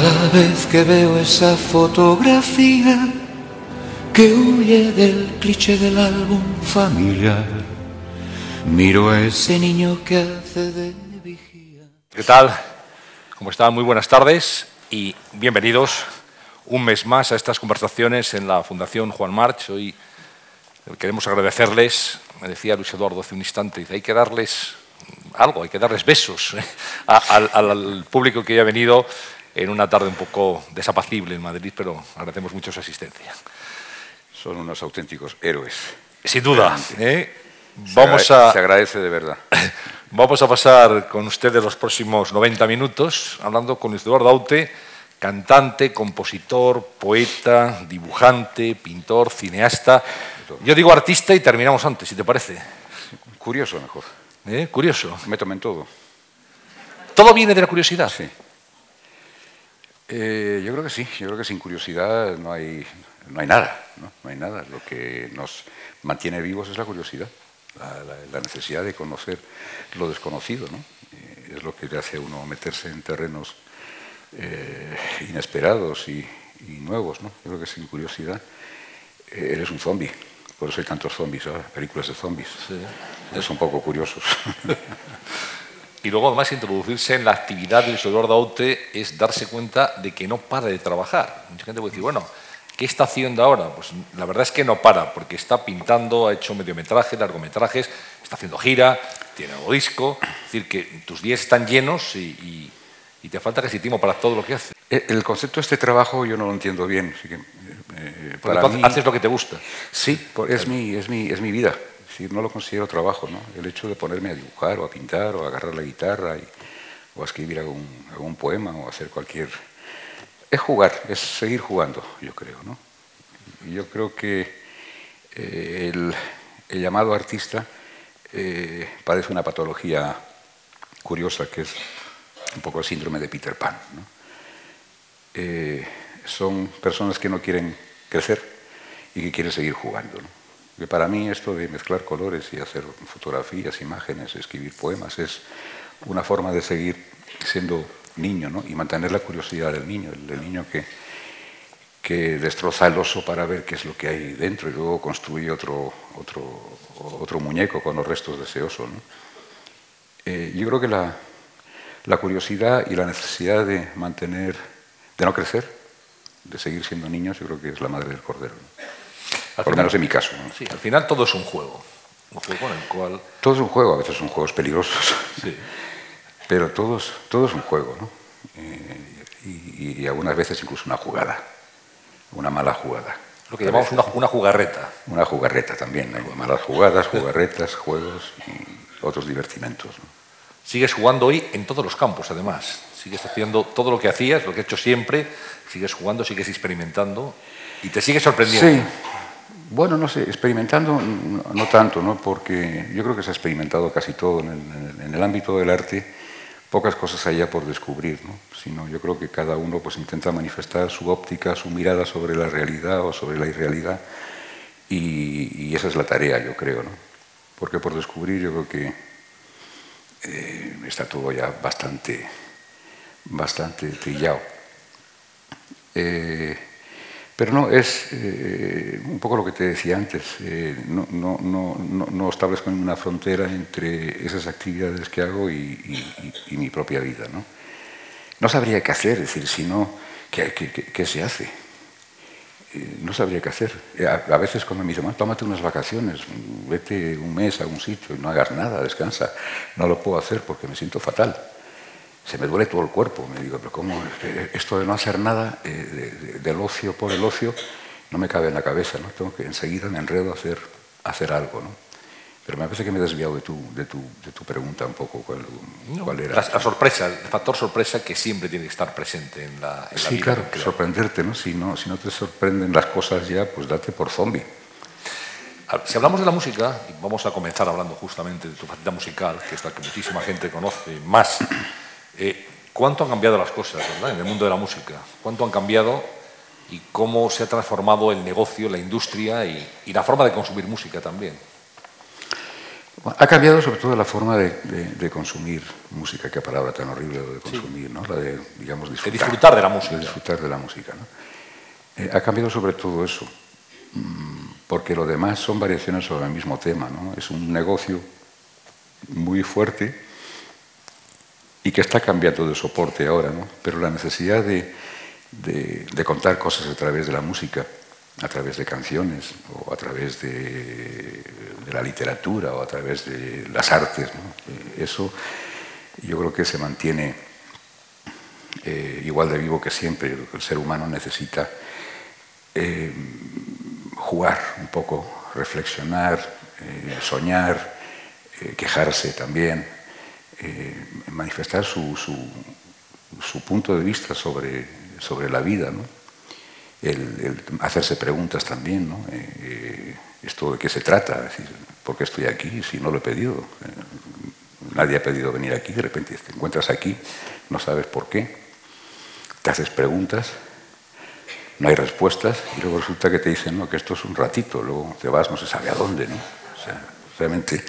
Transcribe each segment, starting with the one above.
Cada vez que veo esa fotografía que huye del cliché del álbum familiar, miro a ese niño que hace de vigía. ¿Qué tal? ¿Cómo están? Muy buenas tardes y bienvenidos un mes más a estas conversaciones en la Fundación Juan March. Hoy queremos agradecerles, me decía Luis Eduardo hace un instante, hay que darles algo, hay que darles besos ¿eh? al, al público que ha venido en una tarde un poco desapacible en Madrid, pero agradecemos mucho su asistencia. Son unos auténticos héroes. Sin duda. ¿eh? Vamos se, a, se agradece de verdad. Vamos a pasar con ustedes los próximos 90 minutos hablando con Eduardo Aute, cantante, compositor, poeta, dibujante, pintor, cineasta. Yo digo artista y terminamos antes, si te parece. Curioso mejor. ¿Eh? Curioso. Me tomen todo. ¿Todo viene de la curiosidad? Sí. Eh, yo creo que sí, yo creo que sin curiosidad no hay, no hay nada, ¿no? no hay nada. Lo que nos mantiene vivos es la curiosidad, la, la, la necesidad de conocer lo desconocido, ¿no? Eh, es lo que le hace a uno meterse en terrenos eh, inesperados y, y, nuevos, ¿no? Yo creo que sin curiosidad eh, eres un zombie. Por eso hay tantos zombies, ¿sabes? películas de zombies. Sí. Es un poco curiosos. Y luego, además, introducirse en la actividad del Isidoro Daute es darse cuenta de que no para de trabajar. Mucha gente puede decir, bueno, ¿qué está haciendo ahora? Pues la verdad es que no para, porque está pintando, ha hecho mediometrajes, largometrajes, está haciendo gira, tiene nuevo disco. Es decir, que tus días están llenos y, y, y te falta casi tiempo para todo lo que haces. El concepto de este trabajo yo no lo entiendo bien. Así que, eh, para mí, haces lo que te gusta. Sí, es, mi, es, mi, es mi vida no lo considero trabajo, ¿no? El hecho de ponerme a dibujar o a pintar o a agarrar la guitarra y, o a escribir algún, algún poema o hacer cualquier... Es jugar, es seguir jugando, yo creo, ¿no? Yo creo que eh, el, el, llamado artista eh, padece una patología curiosa que es un poco el síndrome de Peter Pan, ¿no? eh, son personas que no quieren crecer y que quieren seguir jugando, ¿no? Que para mí esto de mezclar colores y hacer fotografías, imágenes, escribir poemas es una forma de seguir siendo niño ¿no? y mantener la curiosidad del niño, el, niño que, que destroza el oso para ver qué es lo que hay dentro y luego construye otro, otro, muñeco con los restos de ese oso. ¿no? Eh, yo creo que la, la curiosidad y la necesidad de mantener, de no crecer, de seguir siendo niños, yo creo que es la madre del cordero. Al Por lo menos en mi caso. ¿no? Sí, al final todo es un juego. Un juego en el cual. Todo es un juego, a veces son juegos peligrosos. Sí. Pero todo es, todo es un juego, ¿no? Eh, y, y, algunas veces incluso una jugada. Una mala jugada. Lo que llamamos una, una, jugarreta. Una jugarreta también. ¿no? Malas jugadas, jugarretas, juegos y otros divertimentos. ¿no? Sigues jugando hoy en todos los campos, además. Sigues haciendo todo lo que hacías, lo que he hecho siempre. Sigues jugando, sigues experimentando y te sigues sorprendiendo. Sí. Bueno, no sé, experimentando no, tanto, ¿no? porque yo creo que se ha experimentado casi todo en el, en el ámbito del arte, pocas cosas ya por descubrir, ¿no? sino yo creo que cada uno pues, intenta manifestar su óptica, su mirada sobre la realidad o sobre la irrealidad, y, y esa es la tarea, yo creo, ¿no? porque por descubrir yo creo que eh, está todo ya bastante, bastante trillado. Eh, pero no, es eh, un poco lo que te decía antes, eh, no, no, no, no, establezco una frontera entre esas actividades que hago y, y, mi propia vida. ¿no? no sabría qué hacer, es decir, si no, ¿qué, qué, qué se hace? Eh, no sabría qué hacer. A, a, veces cuando me dicen, tómate unas vacaciones, vete un mes a un sitio y no hagas nada, descansa, no lo puedo hacer porque me siento fatal se me duele todo el cuerpo. Me digo, pero ¿cómo? Esto de no hacer nada, eh, de, de, del ocio por el ocio, no me cabe en la cabeza, ¿no? Tengo que enseguida me enredo a hacer, a hacer algo, ¿no? Pero me parece que me he desviado de tu, de tu, de tu pregunta un poco. ¿Cuál, no, cuál era? La, la, sorpresa, el factor sorpresa que siempre tiene que estar presente en la, en sí, la vida. claro, sorprenderte, ¿no? Si, ¿no? si no te sorprenden las cosas ya, pues date por zombie. Si hablamos de la música, y vamos a comenzar hablando justamente de tu faceta musical, que es la que muchísima gente conoce más eh, ¿Cuánto han cambiado las cosas ¿verdad? en el mundo de la música? ¿Cuánto han cambiado y cómo se ha transformado el negocio, la industria y, y la forma de consumir música también? Ha cambiado sobre todo la forma de, consumir música, qué palabra tan horrible de consumir, ¿no? La de, digamos, disfrutar. De disfrutar de la música. De disfrutar de la música, ¿no? Eh, ha cambiado sobre todo eso, mm, porque lo demás son variaciones sobre el mismo tema, ¿no? Es un negocio muy fuerte y que está cambiando de soporte ahora, ¿no? Pero la necesidad de, contar cosas a través de la música a través de canciones o a través de, la literatura o a través de las artes. Eh, eso yo creo que se mantiene eh, igual de vivo que siempre. El ser humano necesita eh, jugar un poco, reflexionar, soñar, quejarse también, manifestar su, su, punto de vista sobre, sobre la vida. ¿no? el, hacerse preguntas también, ¿no? Eh, eh, ¿Esto de qué se trata? ¿Por qué estoy aquí si no lo he pedido? Eh, nadie ha pedido venir aquí, de repente te encuentras aquí, no sabes por qué, te haces preguntas, no hay respuestas y luego resulta que te dicen no, que esto es un ratito, luego te vas no se sabe a dónde. ¿no? O sea, realmente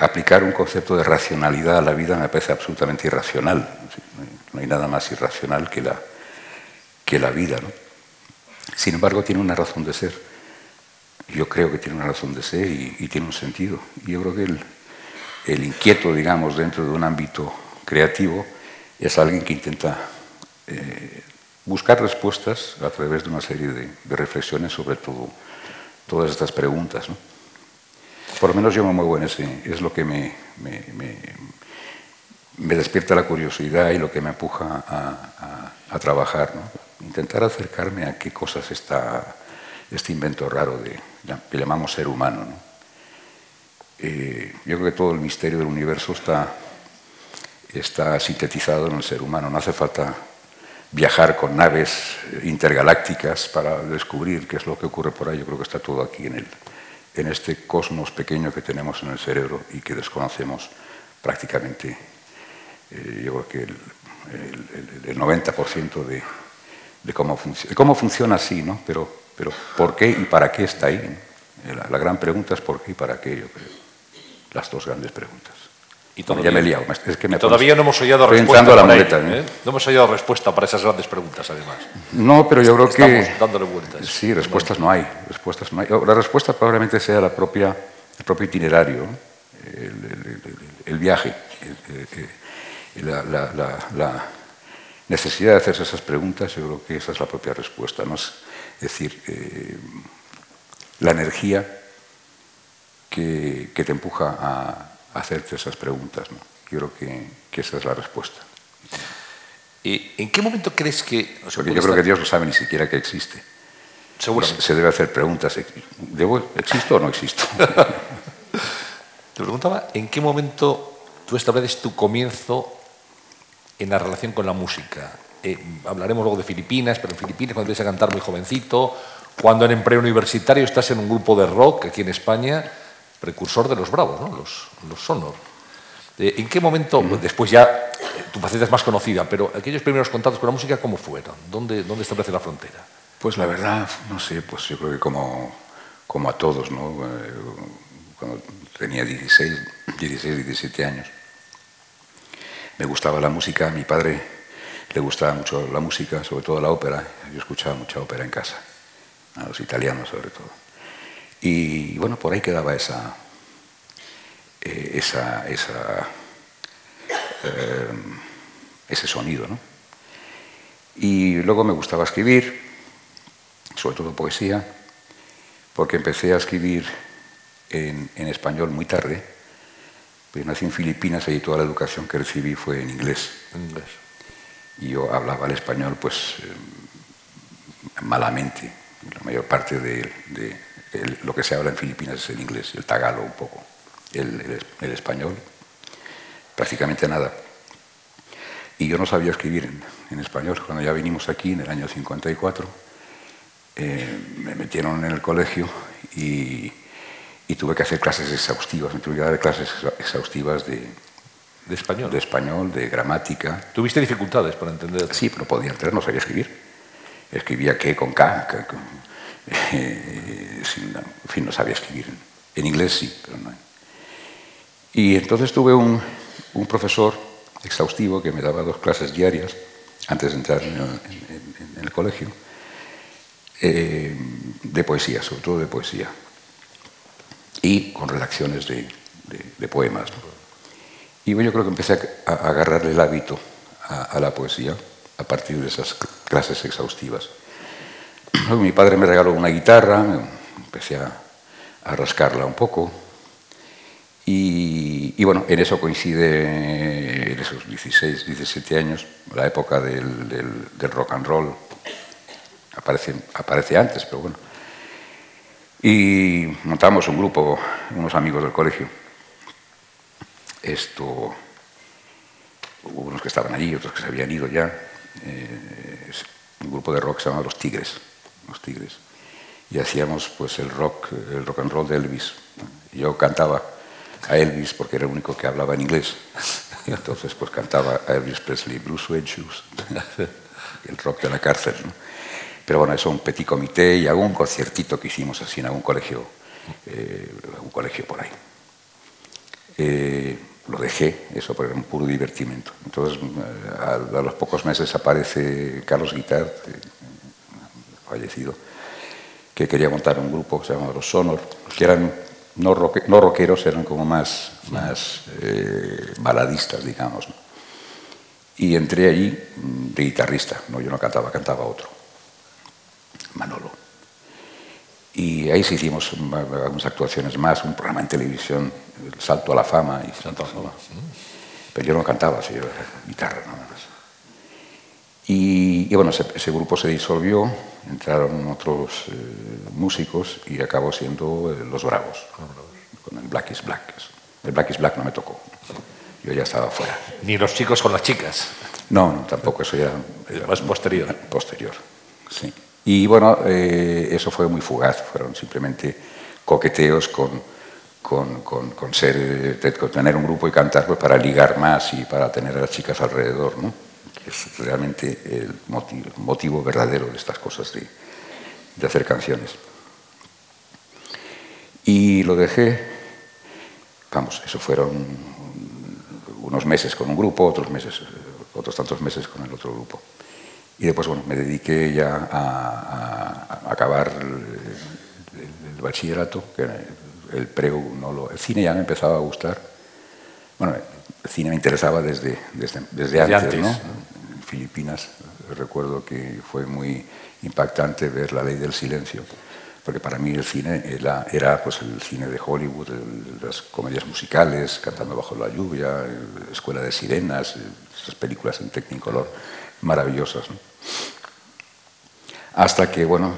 aplicar un concepto de racionalidad a la vida me parece absolutamente irracional. No hay nada más irracional que la que la vida. ¿no? Sin embargo, tiene una razón de ser. Yo creo que tiene una razón de ser y, tiene un sentido. Y yo creo que el, inquieto, digamos, dentro de un ámbito creativo es alguien que intenta eh, buscar respuestas a través de una serie de, reflexiones sobre todo, todas estas preguntas. ¿no? Por lo menos yo me muevo en ese, es lo que me, me, despierta la curiosidad y lo que me empuja a, a trabajar. ¿no? intentar acercarme a qué cosas está este invento raro de, que llamamos ser humano. Eh, yo creo que todo el misterio del universo está, está sintetizado en el ser humano. No hace falta viajar con naves intergalácticas para descubrir qué es lo que ocurre por ahí. Yo creo que está todo aquí en, el, en este cosmos pequeño que tenemos en el cerebro y que desconocemos prácticamente. Eh, yo creo que el, el 90% de, cómo, cómo funciona así, ¿no? Pero, pero ¿por qué y para qué está ahí? La, gran pregunta es por qué y para qué, yo creo. Las dos grandes preguntas. Y todavía, ya me he liado. Es que me todavía no hemos oído respuesta. La muleta, ¿eh? No hemos oído respuesta para esas grandes preguntas, además. No, pero yo creo Estamos que. dándole vueltas. Sí, respuestas no hay. Respuestas no hay. La respuesta probablemente sea la propia, el propio itinerario, el, viaje, la, la necesidad de hacerse esas preguntas, yo creo que esa es la propia respuesta. ¿no? Es decir, eh, la energía que, te empuja a, hacerte esas preguntas. ¿no? Yo creo que, esa es la respuesta. ¿Y ¿En qué momento crees que.? Porque yo creo que Dios no sabe ni siquiera que existe. Seguramente. Se debe hacer preguntas. ¿Debo, ¿Existo o no existo? Te preguntaba, ¿en qué momento tú estableces tu comienzo en la relación con la música. Eh, hablaremos luego de Filipinas, pero en Filipinas cuando empiezas a cantar muy jovencito, cuando en empleo universitario estás en un grupo de rock aquí en España, precursor de los Bravos, ¿no? los, los Sonor. Eh, ¿En qué momento, después ya tu faceta es más conocida, pero aquellos primeros contactos con la música, ¿cómo fueron? ¿Dónde, dónde establece la frontera? Pues la verdad, no sé, pues yo creo que como, como a todos, ¿no? Eh, cuando tenía 16, 16, 17 años, me gustaba la música, a mi padre le gustaba mucho la música, sobre todo la ópera, yo escuchaba mucha ópera en casa, a los italianos sobre todo. Y bueno, por ahí quedaba esa, eh, esa, esa eh, ese sonido. ¿no? Y luego me gustaba escribir, sobre todo poesía, porque empecé a escribir en, en español muy tarde pues nací en Filipinas y toda la educación que recibí fue en inglés. Y yo hablaba el español pues eh, malamente. La mayor parte de, lo que se habla en Filipinas es el inglés, el tagalo un poco. El, español, prácticamente nada. Y yo no sabía escribir en, español. Cuando ya vinimos aquí en el año 54, eh, me metieron en el colegio y y tuve que hacer clases exhaustivas, me tuve que dar clases exhaustivas de, de español. De español, de gramática. ¿Tuviste dificultades para entender? Sí, pero podía entender, no sabía escribir. Escribía qué con K, eh, en fin, no sabía escribir. En inglés sí, pero no. Y entonces tuve un, un profesor exhaustivo que me daba dos clases diarias antes de entrar en el, colegio, eh, de poesía, sobre todo de poesía, y con redacciones de, poemas. Y yo creo que empecé a, agarrarle el hábito a, la poesía a partir de esas clases exhaustivas. Mi padre me regaló una guitarra, empecé a, rascarla un poco, y, bueno, en eso coincide, en esos 16, 17 años, la época del, rock and roll. Aparece, aparece antes, pero bueno. Y montamos un grupo, unos amigos del colegio. Esto, hubo unos que estaban allí, otros que se habían ido ya. Eh, un grupo de rock que se llama Los Tigres. Los Tigres. Y hacíamos pues el rock, el rock and roll de Elvis. Yo cantaba a Elvis porque era el único que hablaba en inglés. Y entonces pues cantaba a Elvis Presley, Bruce Suede Shoes, el rock de la cárcel. Pero bueno, eso un petit comité y algún conciertito que hicimos así en algún colegio, eh, algún colegio por ahí. Eh, lo dejé, eso por un puro divertimento. Entonces, a, los pocos meses aparece Carlos Guitar, eh, fallecido, que quería montar un grupo que se llamaba Los Sonor, que eran no, rockeros, eran como más, más eh, baladistas, digamos. Y entré allí mm, de guitarrista, no, yo no cantaba, cantaba otro, Manolo. Y ahí sí hicimos algunas actuaciones más, un programa en televisión, el Salto a la Fama. Y Salto a la Fama. Pero yo no cantaba, yo era guitarra nada más. Y, bueno, ese, grupo se disolvió, entraron otros eh, músicos y acabó siendo eh, Los Bravos, con el Black is Black. El Black is Black no me tocó, yo ya estaba fuera. Ni los chicos con las chicas. No, tampoco, eso ya... Era más posterior. Posterior, sí. Y bueno, eh, eso fue muy fugaz, fueron simplemente coqueteos con, con, con, ser, con tener un grupo y cantar pues, para ligar más y para tener a las chicas alrededor, ¿no? Es realmente el motivo, verdadero de estas cosas de, hacer canciones. Y lo dejé, vamos, eso fueron unos meses con un grupo, otros meses, otros tantos meses con el otro grupo. Y después, bueno, me dediqué ya a, acabar el, bachillerato, que el preu no lo, el cine ya me empezaba a gustar. Bueno, el cine me interesaba desde, desde, antes, ¿no? En Filipinas recuerdo que fue muy impactante ver La Ley del Silencio, porque para mí el cine era, pues, el cine de Hollywood, las comedias musicales, Cantando bajo la lluvia, Escuela de Sirenas, esas películas en Technicolor maravillosas. Hasta que, bueno,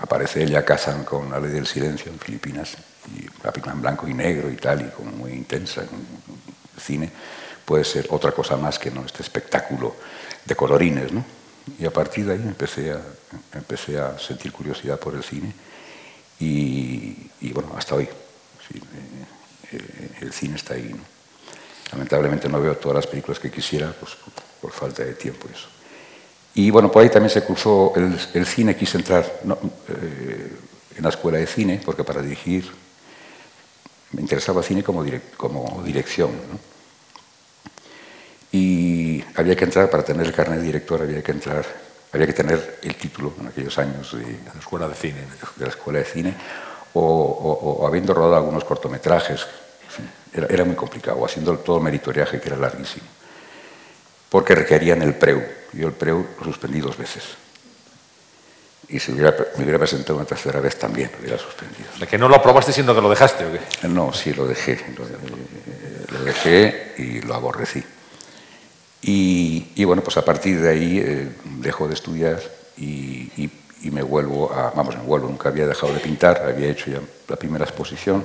aparece ella casan con La Ley del Silencio en Filipinas, y la película en blanco y negro y tal, y como muy intensa, cine puede ser otra cosa más que no este espectáculo de colorines. ¿no? Y a partir de ahí empecé a, empecé a sentir curiosidad por el cine y, bueno, hasta hoy. Eh, eh, el cine está ahí. Lamentablemente no veo todas las películas que quisiera pues, por, falta de tiempo y eso. Y bueno, por ahí también se cursó el, cine, quise entrar eh, en la escuela de cine, porque para dirigir me interesaba cine como, como dirección. Y había que entrar, para tener el carnet de director, había que entrar, había que tener el título en aquellos años de, la escuela de cine. De la escuela de cine, o, habiendo rodado algunos cortometrajes. Era, era, muy complicado, haciendo todo el meritoriaje que era larguísimo. Porque requerían el preu. Yo el preu lo suspendí dos veces. Y si hubiera, me hubiera presentado una tercera vez también, lo hubiera suspendido. ¿De que no lo aprobaste siendo que lo dejaste o qué? No, sí, lo dejé. Lo, dejé y lo aborrecí. Y, bueno, pues a partir de ahí eh, dejo de estudiar y, me vuelvo a. Vamos, me vuelvo, nunca había dejado de pintar, había hecho ya la primera exposición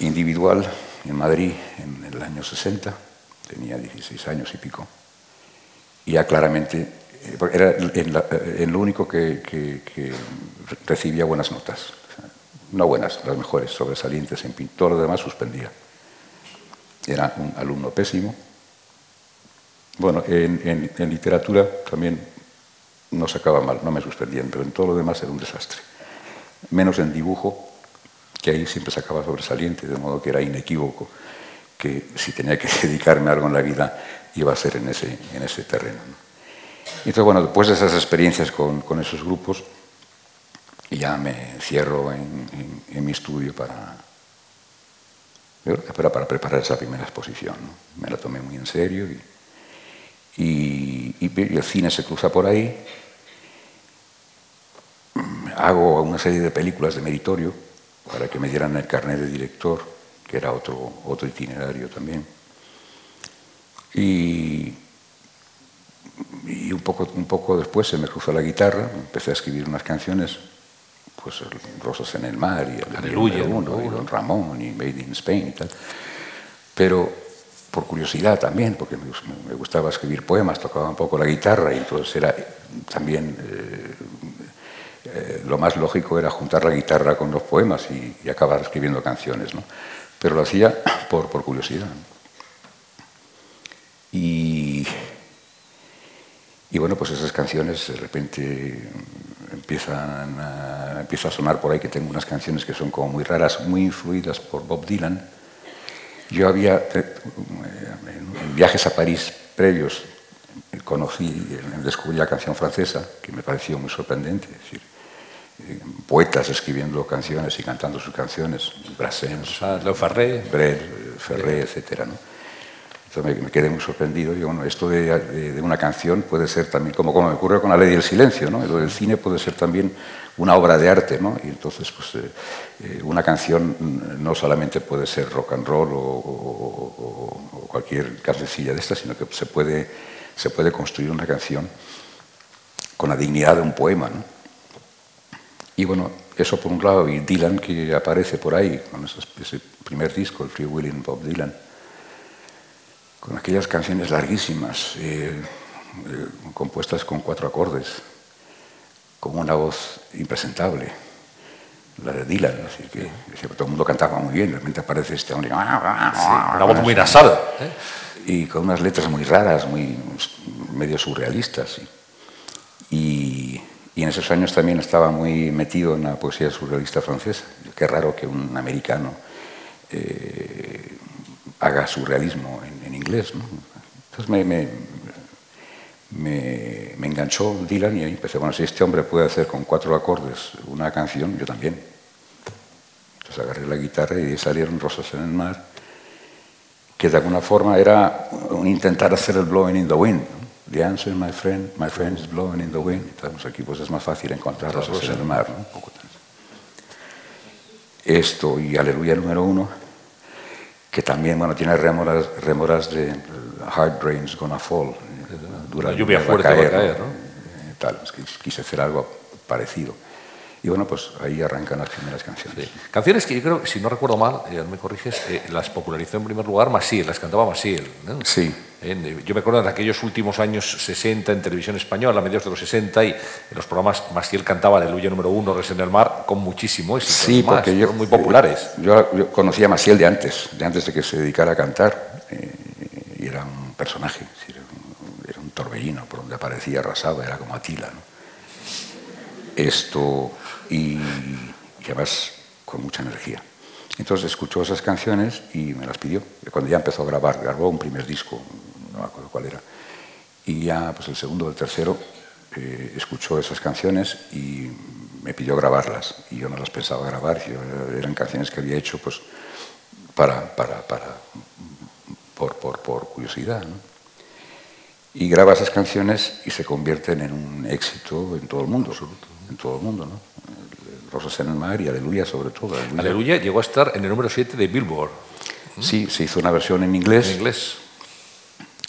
individual en Madrid en el año 60, tenía 16 años y pico. Y ya claramente era en, lo único que, recibía buenas notas. No buenas, las mejores, sobresalientes en pintor, lo demás suspendía. Era un alumno pésimo. Bueno, en, literatura también no sacaba mal, no me suspendían, pero en todo lo demás era un desastre. Menos en dibujo, que ahí siempre sacaba sobresaliente, de modo que era inequívoco que si tenía que dedicarme a algo en la vida iba a ser en ese, en ese terreno. Entonces, bueno, después de esas experiencias con, con esos grupos, ya me cierro en, en, mi estudio para, para preparar esa primera exposición. Me la tomé muy en serio y, y, y, el cine se cruza por ahí. Hago una serie de películas de meritorio para que me dieran el carnet de director, que era otro, otro itinerario también. Y, y un, poco, un poco después se me cruzó la guitarra, empecé a escribir unas canciones, pues Rosas en el Mar y Aleluya, uno, y Don Ramón y Made in Spain y tal. Pero por curiosidad también, porque me, gustaba escribir poemas, tocaba un poco la guitarra y entonces era también eh, eh, lo más lógico era juntar la guitarra con los poemas y, acabar escribiendo canciones, ¿no? Pero lo hacía por, por curiosidad. Y, y bueno, pues esas canciones de repente empiezan a, empieza a sonar por ahí que tengo unas canciones que son como muy raras, muy influidas por Bob Dylan yo había, eh, en viajes a París previos, conocí, descubrí la canción francesa, que me pareció muy sorprendente. Es decir, eh, poetas escribiendo canciones y cantando sus canciones, Brassens, Le Ferré, Brel, Ferré, etc. ¿no? Me, quedé muy sorprendido. Y bueno, esto de, una canción puede ser también, como, como me ocurre con la ley del silencio, ¿no? lo del cine puede ser también una obra de arte, ¿no? Y entonces, pues, eh, eh, una canción no solamente puede ser rock and roll o, cualquier cancioncilla de esta, sino que se puede, se puede construir una canción con la dignidad de un poema, ¿no? Y bueno, eso por un lado, y Dylan que aparece por ahí, con ese primer disco, el Free Willing Bob Dylan, con aquellas canciones larguísimas, eh, compuestas con cuatro acordes, con una voz impresentable, la de Dylan, así que, todo el mundo cantaba muy bien, realmente aparece este hombre, una voz muy nasal, ¿eh? y con unas letras muy raras, muy medio surrealistas. Y, y, en esos años también estaba muy metido en la poesía surrealista francesa. Qué raro que un americano eh, haga surrealismo en, en inglés. ¿no? Entonces me, me, me, enganchó Dylan y ahí empecé, bueno, si este hombre puede hacer con cuatro acordes una canción, yo también. Entonces agarré la guitarra y salieron Rosas en el Mar, que de alguna forma era un intentar hacer el blowing in the wind. The answer, my friend, my friend is blowing in the wind. Entonces aquí pues es más fácil encontrar Rosas en el Mar. Esto y Aleluya número uno, que también bueno, tiene remoras, remoras de Hard Rain's Gonna Fall, la lluvia fuerte va a caer, ¿no? Eh, tal, quise hacer algo parecido. Y bueno, pues ahí arrancan las primeras canciones. Canciones que yo creo, si no recuerdo mal, ya me corriges, eh, las popularizó en primer lugar Massiel, las cantaba Massiel. ¿no? Sí. yo me acuerdo de aquellos últimos años 60 en televisión española, a mediados de los 60, y en los programas Massiel cantaba Aleluya número uno, Res en el mar, con muchísimo éxito. Sí, porque yo, muy populares. Yo, yo, conocía a Massiel de antes, de antes de que se dedicara a cantar, eh, y era un personaje torbellino, por donde aparecía arrasaba, era como Atila. Esto, y, además con mucha energía. Entonces escuchó esas canciones y me las pidió. Cuando ya empezó a grabar, grabó un primer disco, no me acuerdo cuál era. Y ya, pues el segundo o el tercero, eh, escuchó esas canciones y me pidió grabarlas. Y yo no las pensaba grabar, eran canciones que había hecho pues, para, para, para, por, por, por curiosidad. y graba esas canciones y se convierten en un éxito en todo el mundo, en todo el mundo, ¿no? Rosas en el mar y Aleluya sobre todo. Aleluya, llegó a estar en el número 7 de Billboard. Sí, se hizo una versión en inglés. En inglés.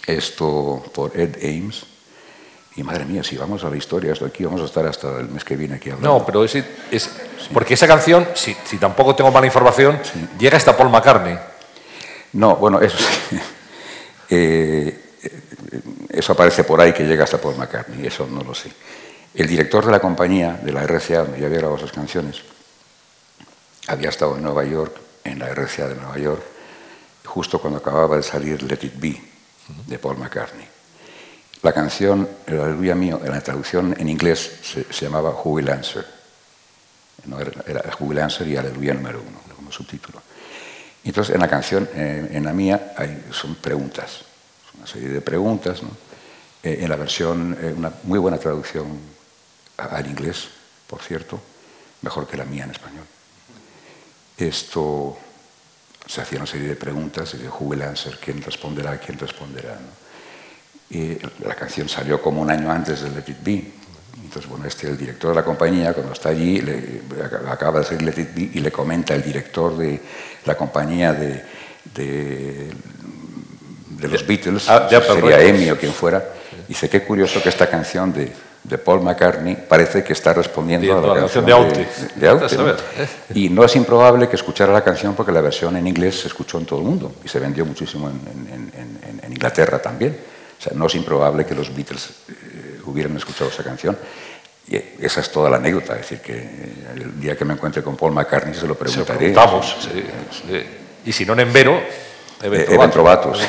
Esto por Ed Ames. Y madre mía, si vamos a la historia, esto aquí vamos a estar hasta el mes que viene aquí hablando. No, pero es, es porque esa canción, si, si, tampoco tengo mala información, llega hasta Paul McCartney. No, bueno, eso sí. eh, eso aparece por ahí que llega hasta Paul McCartney, eso no lo sé. El director de la compañía, de la RCA, donde yo había grabado esas canciones, había estado en Nueva York, en la RCA de Nueva York, justo cuando acababa de salir Let It Be, de Paul McCartney. La canción, el Aleluya mío, en la traducción en inglés se, llamaba Who Will Answer. era, Who Will Answer y Aleluya número uno. como subtítulo. Y entonces en la canción, en la mía, hay, son preguntas, una serie de preguntas. ¿no? Eh, en la versión, eh, una muy buena traducción al inglés, por cierto, mejor que la mía en español. Esto se hacía una serie de preguntas y de who will answer, quién responderá, quién responderá. ¿no? Y la canción salió como un año antes de Let It Be. Entonces, bueno, este, el director de la compañía, cuando está allí, le, acaba de salir Let It Be y le comenta el director de la compañía de, de, de los Beatles, ah, sería Emi o quien fuera, dice, qué curioso que esta canción de, de Paul McCartney parece que está respondiendo a la, canción, de Aute. Y no es improbable que escuchara la canción porque la versión en inglés se escuchó en todo el mundo y se vendió muchísimo en, en, en Inglaterra también. O sea, no es improbable que los Beatles eh, hubieran escuchado esa canción. Y esa es toda la anécdota. Es decir, que eh, el día que me encuentre con Paul McCartney se lo preguntaré. Se sí, sí. Y si no en Envero, Eventrovatos.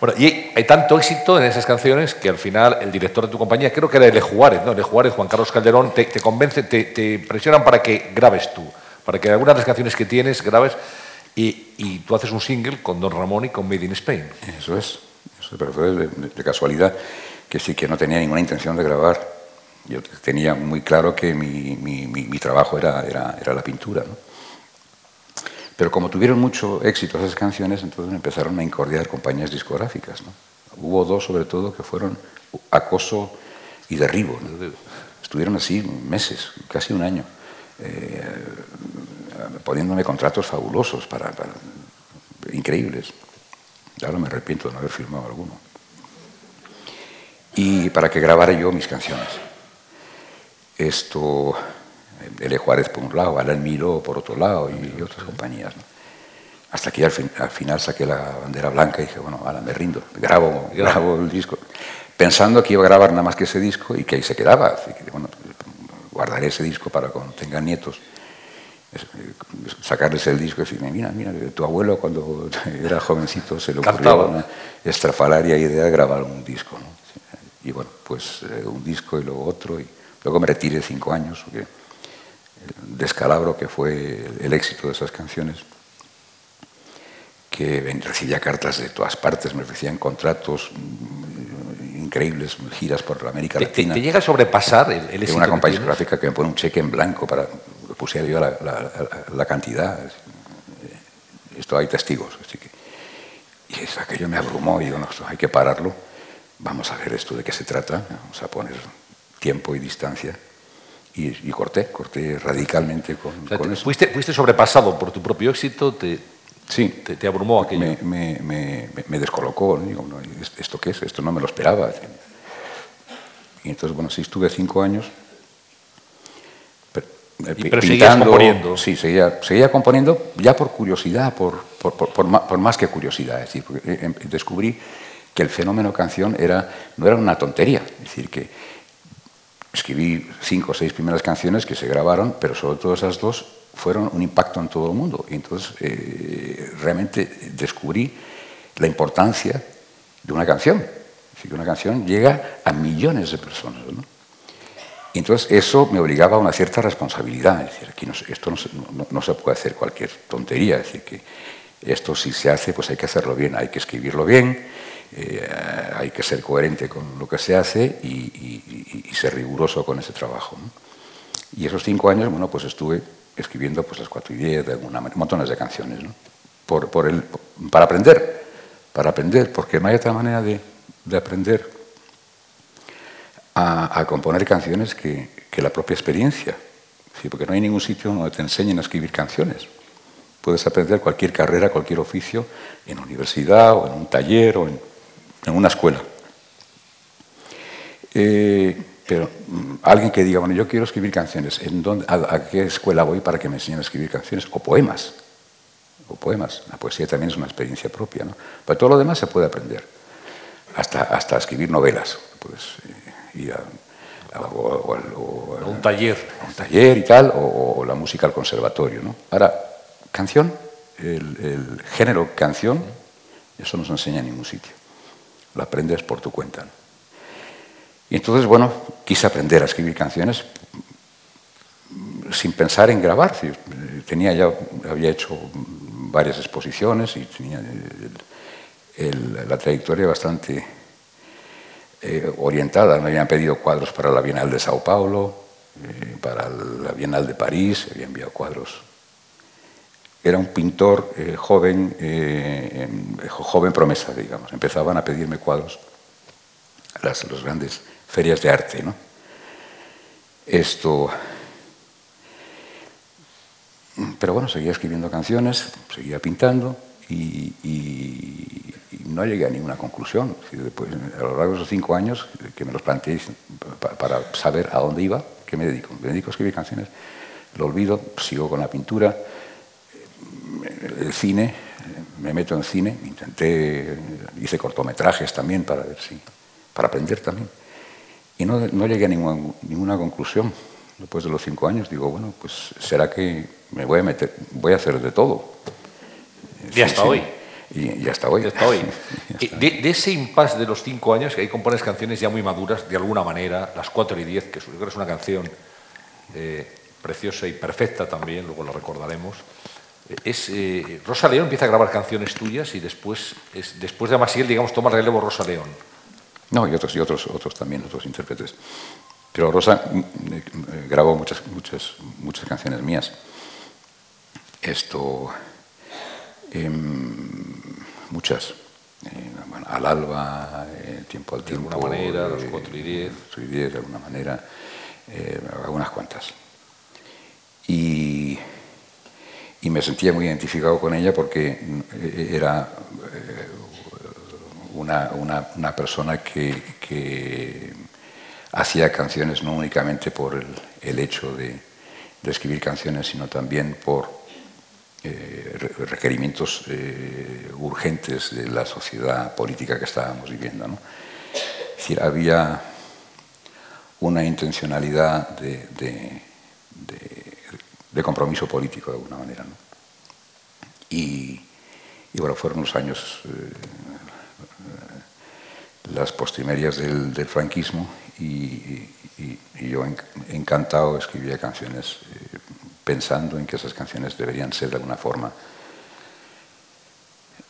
Bueno, y hay tanto éxito en esas canciones que al final el director de tu compañía, creo que era L. Juárez, ¿no? L. Juárez, Juan Carlos Calderón, te, convence, te, presionan para que grabes tú, para que algunas de las canciones que tienes grabes y, tú haces un single con Don Ramón y con Made in Spain. Eso es pero fue de, casualidad, que sí que no tenía ninguna intención de grabar. Yo tenía muy claro que mi, mi, mi, trabajo era, era, era, la pintura. ¿no? Pero como tuvieron mucho éxito esas canciones, entonces me empezaron a incordiar compañías discográficas. Hubo dos, sobre todo, que fueron acoso y derribo. Estuvieron así meses, casi un año, eh, poniéndome contratos fabulosos, para, para increíbles. Ahora me arrepiento de no haber firmado alguno. Y para que grabara yo mis canciones. Esto, L. Juárez por un lado, Alan Miró por otro lado y, otras compañías. Hasta que al, final saqué la bandera blanca y dije, bueno, ahora me rindo, grabo, grabo el disco. Pensando que iba a grabar nada más que ese disco y que ahí se quedaba. Así que, bueno, guardaré ese disco para cuando tengan nietos sacarles el disco y decirme, mira, mira, tu abuelo cuando era jovencito se le ocurrió una estrafalaria idea de grabar un disco. Y bueno, pues eh, un disco y luego otro. Y luego me retiré cinco años, porque descalabro que fue el éxito de esas canciones, que recibía cartas de todas partes, me ofrecían contratos mm, increíbles, giras por América Latina. ¿Te, llega a sobrepasar el, el éxito? una compañía gráfica que me pone un cheque en blanco para pusiera yo la, cantidad. Esto hay testigos. Así que, y aquello me abrumó y digo, no, esto hay que pararlo. Vamos a ver esto de qué se trata. Vamos a poner tiempo y distancia. Y, corté, corté radicalmente con, eso. Fuiste, ¿Fuiste, sobrepasado por tu propio éxito? ¿Te, sí. te, abrumó aquello? Me, me, descolocó. Digo, ¿esto qué es? Esto no me lo esperaba. Y entonces, bueno, sí estuve cinco años eh, pero seguías componiendo. Sí, seguía, seguía, componiendo ya por curiosidad, por, por, por, más, que curiosidad. Es decir, eh, em, descubrí que el fenómeno canción era, no era una tontería. Es decir, que escribí cinco o seis primeras canciones que se grabaron, pero sobre todo esas dos fueron un impacto en todo el mundo. Y entonces eh, realmente descubrí la importancia de una canción. Decir, que una canción llega a millones de personas. ¿no? Entonces eso me obligaba a una cierta responsabilidad. Es decir, aquí no, esto no, se puede hacer cualquier tontería. Es decir, que esto si se hace, pues hay que hacerlo bien, hay que escribirlo bien, eh, hay que ser coherente con lo que se hace y, ser riguroso con ese trabajo. Y esos cinco años, bueno, pues estuve escribiendo pues las cuatro y diez, de alguna montones de canciones, ¿no? por, por el, para aprender, para aprender, porque no hay otra manera de, de aprender a, componer canciones que, que, la propia experiencia. ¿sí? Porque no hay ningún sitio donde te enseñen a escribir canciones. Puedes aprender cualquier carrera, cualquier oficio en universidad o en un taller o en, en una escuela. Eh, pero mm, alguien que diga, bueno, yo quiero escribir canciones, ¿en dónde, a, qué escuela voy para que me enseñen a escribir canciones? O poemas. O poemas. La poesía también es una experiencia propia. ¿no? Pero todo lo demás se puede aprender. Hasta, hasta escribir novelas. Pues, ir a, un taller. un taller y tal, o, la música al conservatorio. ¿no? Ahora, canción, el, género canción, eso no se enseña en ningún sitio. Lo aprendes por tu cuenta. Y entonces, bueno, quise aprender a escribir canciones sin pensar en grabar. tenía ya, había hecho varias exposiciones y tenía la trayectoria bastante eh, orientada. Me habían pedido cuadros para la Bienal de Sao Paulo, eh, para la Bienal de París, había enviado cuadros. Era un pintor eh, joven, joven promesa, digamos. Empezaban a pedirme cuadros las los grandes ferias de arte. ¿no? Esto. Pero bueno, seguía escribiendo canciones, seguía pintando y no llegué a ninguna conclusión. Después, a lo largo de esos cinco años que me los planteé para saber a dónde iba, ¿qué me dedico? Me dedico a escribir canciones, lo olvido, sigo con la pintura, el cine, me meto en cine, intenté, hice cortometrajes también para ver si, para aprender también. Y no, no llegué a ninguna, ninguna conclusión. Después de los cinco años digo, bueno, pues será que me voy a meter, voy a hacer de todo. Y hasta hoy y, hasta hoy. hasta hoy. De, ese impasse de los cinco años, que ahí compones canciones ya muy maduras, de alguna manera, Las cuatro y diez, que es una canción eh, preciosa y perfecta también, luego la recordaremos. Es, eh, Rosa León empieza a grabar canciones tuyas y después, es, después de Amasiel, digamos, toma relevo Rosa León. No, y otros, y otros, otros también, otros intérpretes. Pero Rosa mm, eh, grabó muchas, muchas, muchas canciones mías. Esto Em, muchas. Eh, al alba, eh, tiempo al tiempo. De alguna manera, los 4 y 10. y 10, de alguna manera, eh, algunas cuantas. Y, y, me sentía muy identificado con ella porque era una, una, una persona que, hacía canciones no únicamente por el, el hecho de, escribir canciones, sino también por eh, requerimientos eh, urgentes de la sociedad política que estábamos viviendo. ¿no? Es decir, había una intencionalidad de, compromiso político de alguna manera. Y, bueno, fueron los años, eh, las postimerias del, franquismo y, yo encantado escribía canciones pensando en que esas canciones deberían ser de alguna forma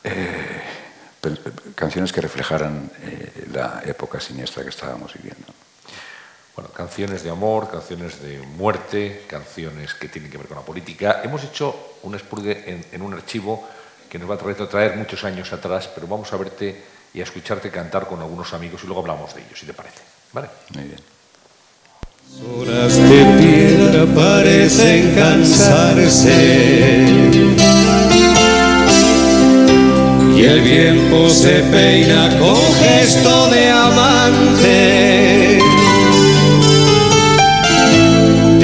eh, canciones que reflejaran eh, la época siniestra que estábamos viviendo. Bueno, canciones de amor, canciones de muerte, canciones que tienen que ver con la política. Hemos hecho un expurgue en, un archivo que nos va a traer muchos años atrás, pero vamos a verte y a escucharte cantar con algunos amigos y luego hablamos de ellos, si te parece. ¿Vale? Muy bien. Horas de piedra parecen cansarse y el viento se peina con gesto de amante.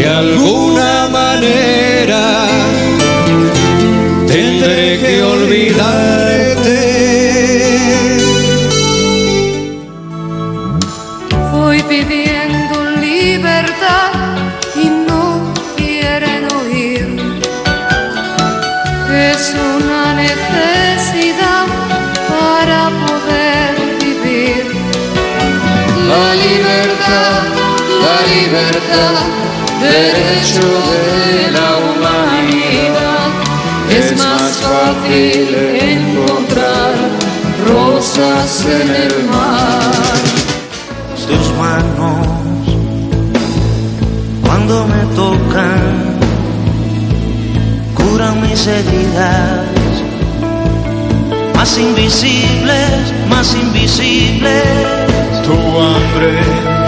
Alguna manera de la humanidad. Es más fácil encontrar rosas en el mar. Tus manos cuando me tocan, curan mis heridas, más invisibles, más invisibles. Tu hambre,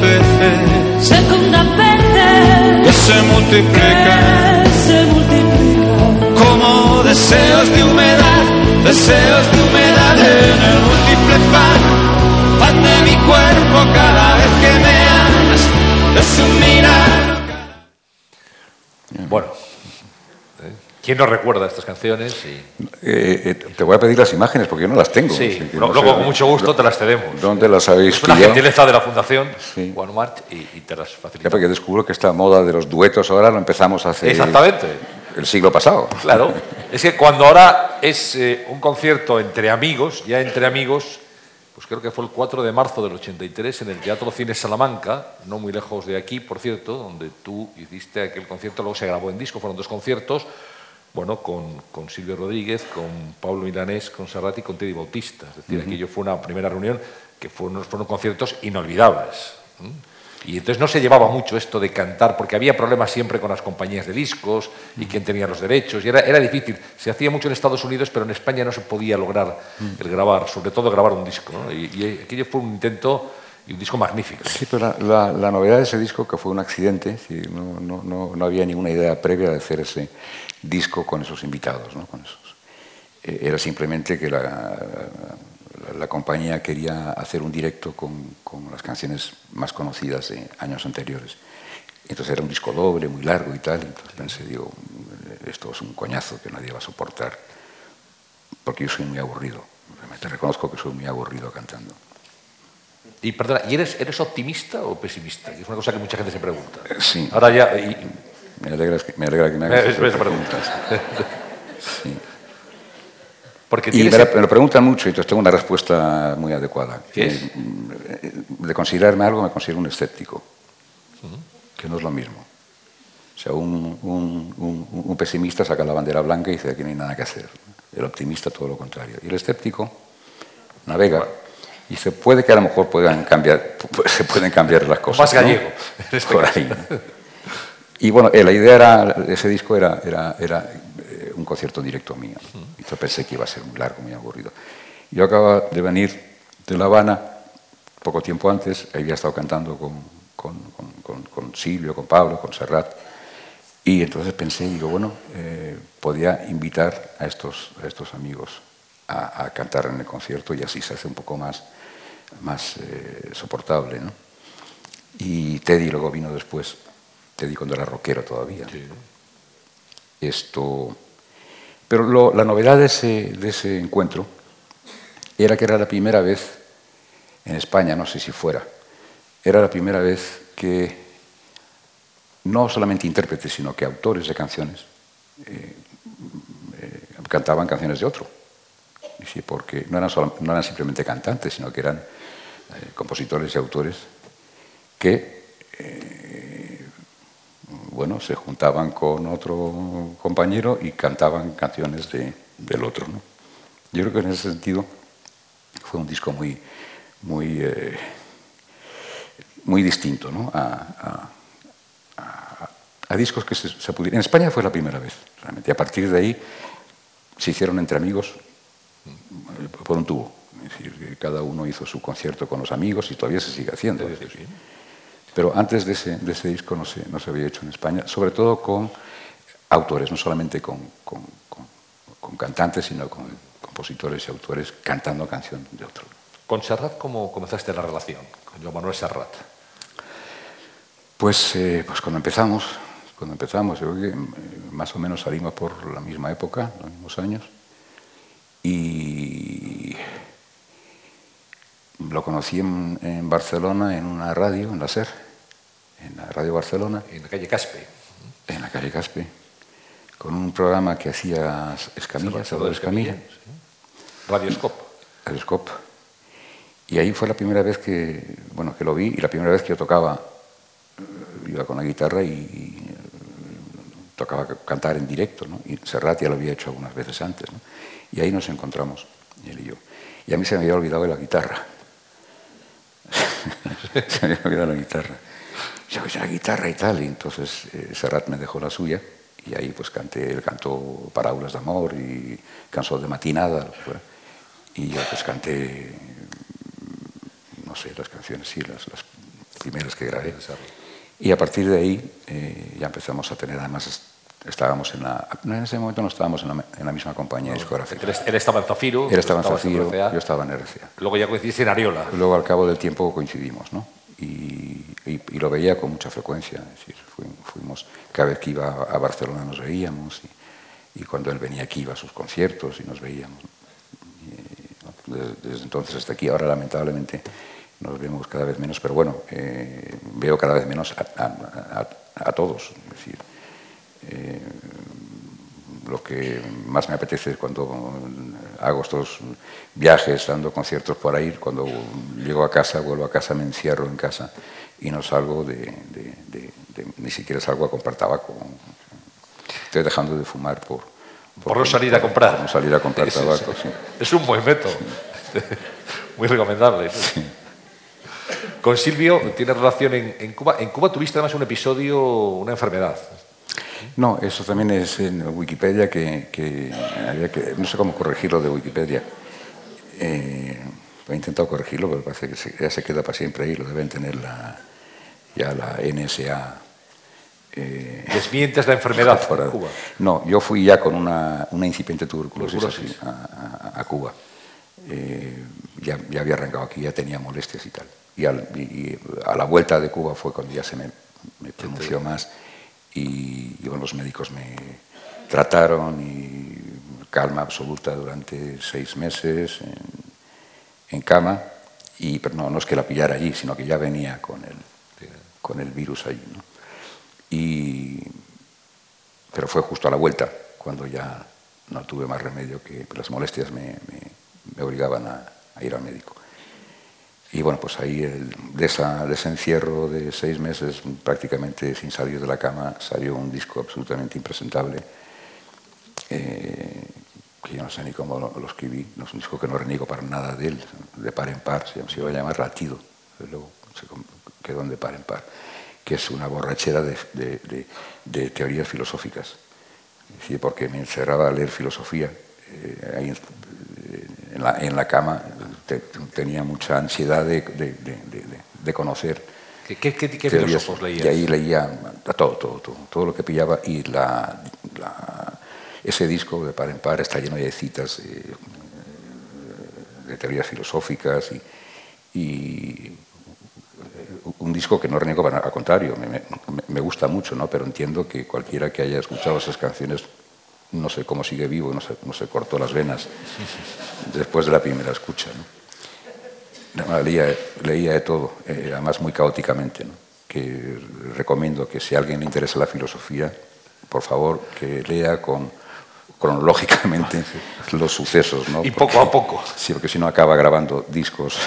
peces, fecunda peces, que se multiplican, se multiplican, como deseos de humedad, deseos de humedad en el múltiple pan. De mi cuerpo cada vez que me amas, es un mirar. Bueno, ¿quién no recuerda estas canciones? Eh, eh, te voy a pedir las imágenes porque yo no las tengo. Sí, luego con mucho gusto te las cedemos. ¿Dónde las habéis Es una gentileza de la Fundación Juan March y, te las facilitamos. Ya porque descubro que esta moda de los duetos ahora lo empezamos a hacer. Exactamente. El siglo pasado. Claro. Es que cuando ahora es eh, un concierto entre amigos, ya entre amigos, pues creo que fue el 4 de marzo del 83 en el Teatro Cine Salamanca, no muy lejos de aquí, por cierto, donde tú hiciste aquel concierto, luego se grabó en disco, fueron dos conciertos, bueno, con, con Silvio Rodríguez, con Pablo Milanés, con Serrat y con Teddy Bautista. Es decir, aquello fue una primera reunión que fueron, fueron conciertos inolvidables. Y entonces no se llevaba mucho esto de cantar, porque había problemas siempre con las compañías de discos y quién tenía los derechos, y era, era difícil. Se hacía mucho en Estados Unidos, pero en España no se podía lograr el grabar, sobre todo grabar un disco. ¿no? Y, y aquello fue un intento y un disco magnífico. Sí, pero la, la- la novedad de ese disco, que fue un accidente, no, no- no- no había ninguna idea previa de hacer ese disco con esos invitados, ¿no? con esos. eh, era simplemente que la, la- la compañía quería hacer un directo con, con las canciones más conocidas de años anteriores. Entonces era un disco doble, muy largo y tal. Entonces pensé, digo, esto es un coñazo que nadie va a soportar, porque yo soy muy aburrido. Realmente reconozco que soy muy aburrido cantando. Y perdona, ¿y eres, eres optimista o pesimista? Es una cosa que mucha gente se pregunta. Sí. Ahora ya. y- Me alegra que me, alegra que me hagas Eh, esas preguntas. Sí. porque Y me, la- me lo preguntan mucho y entonces tengo una respuesta muy adecuada. ¿Qué Que, es? mm, eh, De considerarme algo me considero un escéptico, que no es lo mismo. O sea, un, un- un- un pesimista saca la bandera blanca y dice aquí no hay nada que hacer. El optimista todo lo contrario. Y el escéptico navega y dice, puede que a lo mejor puedan cambiar, se pueden cambiar las cosas. Más ¿no? gallego, en este Por ahí. Y bueno, eh, la idea era, ese disco era, era, era eh, un concierto directo mío. Yo pensé que iba a ser muy largo, muy aburrido. Yo acababa de venir de La Habana, poco tiempo antes, había estado cantando con, con, con- con- con Silvio, con Pablo, con Serrat. Y entonces pensé, digo, bueno, eh, podía invitar a estos, a estos amigos a, a cantar en el concierto y así se hace un poco más, más eh, soportable. ¿no? Y Teddy luego vino después, Teddy cuando era rockero todavía. Esto, pero lo- la novedad de ese, de ese encuentro era que era la primera vez en España, no sé si fuera, era la primera vez que no solamente intérpretes, sino que autores de canciones eh, eh, cantaban canciones de otro. Decir, porque no eran, solo- no eran simplemente cantantes, sino que eran eh, compositores y autores que bueno, se juntaban con otro compañero y cantaban canciones de- del otro. Yo creo que en ese sentido fue un disco muy, muy, eh, muy distinto ¿no? a, a- discos que se, pudieran. En España fue la primera vez, realmente. A partir de ahí se hicieron entre amigos por un tubo. Es decir, cada uno hizo su concierto con los amigos y todavía se sigue haciendo. Pero antes de ese, de ese disco no se, no se había hecho en España, sobre todo con autores, no solamente con, con- con- con cantantes, sino con compositores y autores cantando canción de otro. ¿Con Serrat cómo comenzaste la relación? Con Joan Manuel Serrat. Pues, eh, pues cuando empezamos, cuando empezamos, yo creo que eh, más o menos salimos por la misma época, los mismos años, y lo conocí en, en Barcelona en una radio, en la SER, en la Radio Barcelona, En la calle Caspe. en la calle Caspe, con un programa que hacía Escamilla, Salvador Escamilla, Radioscope. el Scop. Y ahí fue la primera vez que, bueno, que lo vi y la primera vez que yo tocaba, eh, iba con la guitarra y, y, eh, tocaba ca- cantar en directo, ¿no? Y Serrat ya lo había hecho algunas veces antes, ¿no? Y ahí nos encontramos, él y yo. Y a mí se me había olvidado de la guitarra. se me había olvidado la guitarra. Yo la guitarra y tal, y entonces eh, Serrat me dejó la suya y ahí pues canté, él cantó Parábolas de Amor y Canción de Matinada, y yo pues canté, no sé, las canciones, sí, las, las primeras que grabé. Y a partir de ahí eh, ya empezamos a tener, además estábamos en la, no, en ese momento no estábamos en la, en la misma compañía discográfica. Él, estaba en Zafiro. Él estaba en Zafiro, RCA. yo estaba en RCA. Luego ya coincidiste en Ariola. Luego al cabo del tiempo coincidimos, ¿no? Y, y- y lo veía con mucha frecuencia, es decir, fui- fuimos, cada vez que iba a Barcelona nos veíamos y, y cuando él venía aquí iba a sus conciertos y nos veíamos. ¿no? desde, desde entonces hasta aquí, ahora lamentablemente nos vemos cada vez menos, pero bueno, eh, veo cada vez menos a, a- a- a todos, es decir, eh, lo que más me apetece es cuando hago estos viajes, dando conciertos por ahí, cuando llego a casa, vuelvo a casa, me encierro en casa y no salgo de, de- de- de- ni siquiera salgo a comprar tabaco. Estoy dejando de fumar por... Por no salir a comprar. por no salir a comprar tabaco, sí. Es un buen método. Muy recomendable. Con Silvio tiene relación en, en Cuba. En Cuba tuviste además un episodio, una enfermedad. No, eso también es en Wikipedia que, que había que... No sé cómo corregirlo de Wikipedia. Eh, he intentado corregirlo, pero parece que ya se queda para siempre ahí. Lo deben tener la, ya la NSA. eh, Desmientes la enfermedad fuera. en Cuba. No, yo fui ya con una, una incipiente tuberculosis, Tuberculosis. así, a, a- a Cuba. Eh, ya, ya había arrancado aquí, ya tenía molestias y tal. Y, al- y- y a la vuelta de Cuba fue cuando ya se me, me pronunció más y, y, los médicos me trataron y calma absoluta durante seis meses en, cama. Y, pero no, no es que la pillara allí, sino que ya venía con el, con el virus allí. Y, pero fue justo a la vuelta, cuando ya no tuve más remedio que las molestias me, me- obligaban a ir al médico. Y bueno, pues ahí de, ese encierro de seis meses, prácticamente sin salir de la cama, salió un disco absolutamente impresentable, eh, que yo no sé ni cómo lo, escribí, no es un disco que no reniego para nada de él, de par en par, se, iba a llamar Latido, luego se quedó en de par en par, que es una borrachera de, teorías filosóficas. Es porque me encerraba a leer filosofía. eh, en, la, en la cama te- tenía mucha ansiedad de, de- de- de- conocer ¿Qué, qué, qué- qué filósofos leías? Y ahí leía todo, todo, todo, todo lo que pillaba y la, la- ese disco de par en par está lleno de citas de, de teorías filosóficas y, y, eh, un disco que no reniego, al contrario, me, me- me gusta mucho, ¿no? pero entiendo que cualquiera que haya escuchado esas canciones no sé cómo sigue vivo, no se, no se cortó las venas después de la primera escucha. ¿no? Leía, leía de todo, eh, además muy caóticamente, ¿no? que recomiendo que si a alguien le interesa la filosofía, por favor, que lea con, cronológicamente los sucesos. ¿no? Y poco a poco. Sí, porque si no acaba grabando discos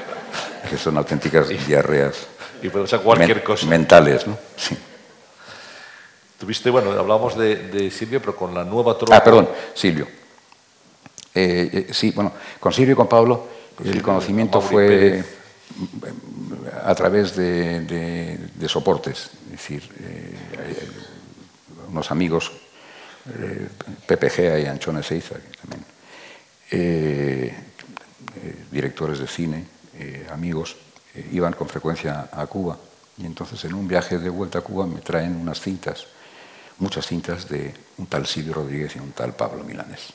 que son auténticas diarreas Y puede cualquier men- cosa. mentales. ¿no? Sí. Tuviste, bueno, hablábamos de, de Silvio, pero con la nueva tropa. Ah, perdón, Silvio. Eh, eh, sí, bueno, con Silvio y con Pablo el conocimiento fue Pérez. a través de, de- de soportes, es decir, eh, unos amigos, Pepe Gea y también, eh, eh, directores de cine, amigos, iban con frecuencia a Cuba. Y entonces en un viaje de vuelta a Cuba me traen unas cintas, muchas cintas de un tal Silvio Rodríguez y un tal Pablo Milanés.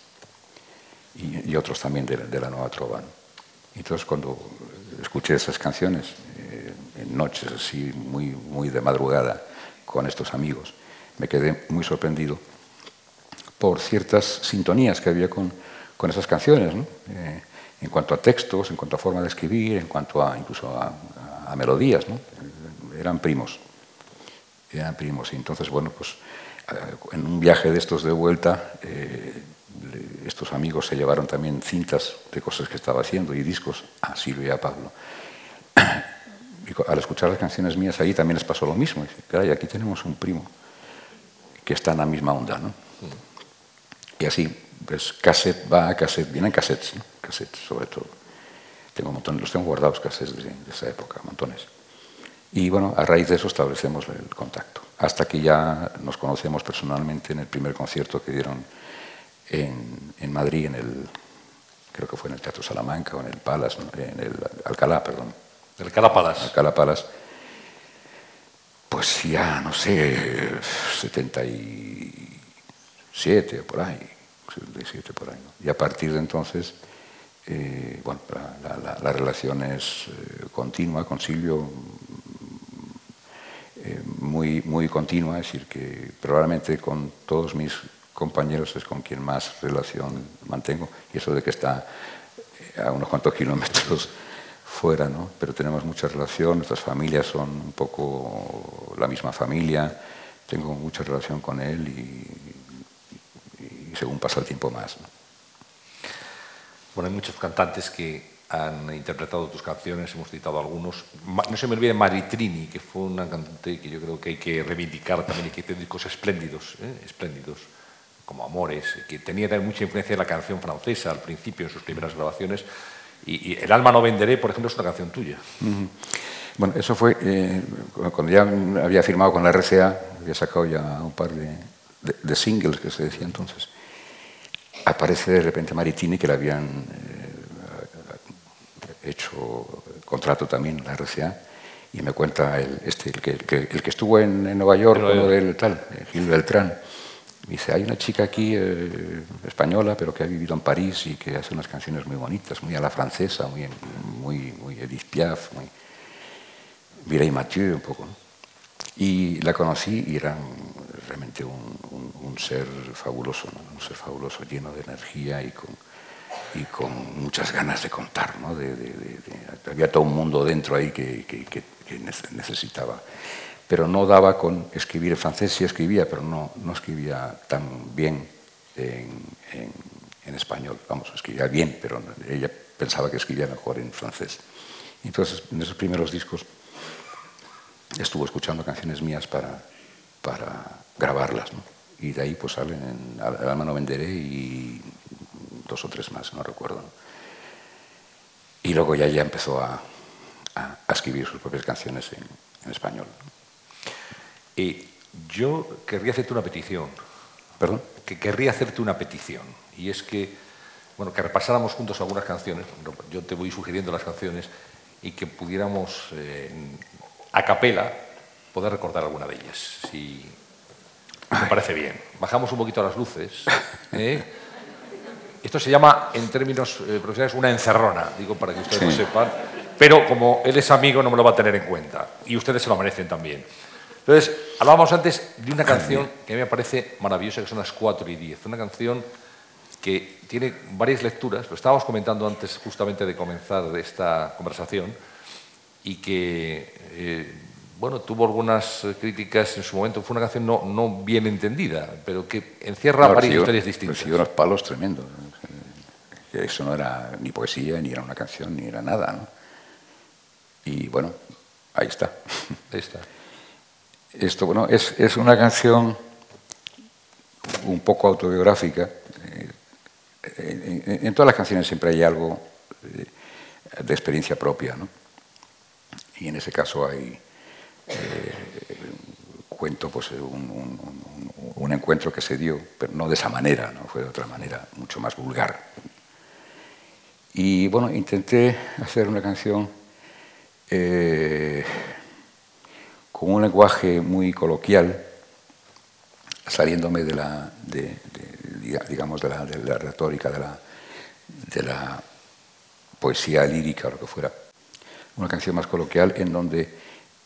Y, otros también de, la- Nueva Trova. entonces cuando escuché esas canciones, eh, en noches así, muy, muy de madrugada, con estos amigos, me quedé muy sorprendido por ciertas sintonías que había con, con esas canciones. Eh, en cuanto a textos, en cuanto a forma de escribir, en cuanto a incluso a, melodías, ¿no? eran primos, eran primos. Y entonces, bueno, pues en un viaje de estos de vuelta, eh, estos amigos se llevaron también cintas de cosas que estaba haciendo y discos a Silvia y a Pablo. Y al escuchar las canciones mías ahí también les pasó lo mismo. Dice, caray, aquí tenemos un primo que está en la misma onda, ¿no? Y así, pues cassette va a cassette, vienen cassettes, ¿no? Cassettes sobre todo. Tengo montón, los tengo guardados cassettes de, de esa época, montones. Y bueno, a raíz de eso establecemos el contacto. Hasta que ya nos conocemos personalmente en el primer concierto que dieron en, en Madrid, en el, creo que fue en el Teatro Salamanca o en el Palace, en el Alcalá, perdón. Del Calapalas. Alcalá Palace. Pues ya, no sé, 77 o por ahí, 77 por ahí. ¿no? Y a partir de entonces, eh, bueno, la, la- la- la relación es eh, continua con Silvio, eh, muy, muy continua, es decir, que probablemente con todos mis compañeros es con quien más relación mantengo, y eso de que está eh, a unos cuantos kilómetros fuera, ¿no? Pero tenemos mucha relación, nuestras familias son un poco la misma familia, tengo mucha relación con él y, según pasa el tiempo más. ¿no? Bueno, hay muchos cantantes que han interpretado tus canciones, hemos citado algunos. No se me olvide Maritrini, que fue una cantante que yo creo que hay que reivindicar también y que hizo discos espléndidos, ¿eh? espléndidos, como Amores, que tenía mucha influencia de la canción francesa al principio en sus primeras grabaciones. Y, y El alma no venderé, por ejemplo, es una canción tuya. Bueno, eso fue eh, cuando ya había firmado con la RCA, había sacado ya un par de, de- de singles que se decía entonces. Aparece de repente Maritini, que le habían eh, hecho contrato también la RCA, y me cuenta el, este, el, que, el que- el que estuvo en, en Nueva York, En Nueva York. del tal, eh, Gil Beltrán. Me dice, hay una chica aquí eh, española, pero que ha vivido en París y que hace unas canciones muy bonitas, muy a la francesa, muy, muy, muy Edith Piaf, muy Mireille Mathieu un poco. ¿no? Y la conocí y era realmente un, un- un ser fabuloso, ¿no? un ser fabuloso, lleno de energía y con, y con muchas ganas de contar. ¿no? De- de- de- había todo un mundo dentro ahí que, que- que- que nece- necesitaba. Pero no daba con escribir en francés, sí escribía, pero no, no escribía tan bien en, en- en español. Vamos, escribía bien, pero ella pensaba que escribía mejor en francés. Entonces, en esos primeros discos estuvo escuchando canciones mías para, para grabarlas. ¿no? Y de ahí pues salen Al el alma no venderé y dos o tres más, no recuerdo. Y luego ya, ya empezó a, a- a escribir sus propias canciones en, en español. Y yo querría hacerte una petición. ¿Perdón? que querría hacerte una petición y es que bueno que repasáramos juntos algunas canciones yo te voy sugiriendo las canciones y que pudiéramos eh, a capela poder recordar alguna de ellas si me parece bien bajamos un poquito las luces ¿eh? Esto se llama en términos eh, profesionales una encerrona digo para que ustedes lo sepan pero como él es amigo no me lo va a tener en cuenta y ustedes se lo merecen también entonces, hablábamos antes de una canción que a mí me parece maravillosa, que son las 4 y 10. Una canción que tiene varias lecturas, lo estábamos comentando antes justamente de comenzar esta conversación, y que, eh, bueno, tuvo algunas críticas en su momento. Fue una canción no, no bien entendida, pero que encierra No, varias historias distintas. recibió unos palos tremendos. Eso no era ni poesía, ni era una canción, ni era nada. ¿no? Y bueno, ahí está. Ahí está. Esto, bueno, es, es una canción un poco autobiográfica. Eh, En, en- en todas las canciones siempre hay algo de experiencia propia, ¿no? Y en ese caso hay, eh, cuento pues, un, un- un- un encuentro que se dio, pero no de esa manera, ¿no? fue de otra manera, mucho más vulgar. Y bueno, intenté hacer una canción eh, con un lenguaje muy coloquial, saliéndome de la, de- de- diga- digamos, de la, de la retórica, de la, de la poesía lírica o lo que fuera. Una canción más coloquial en donde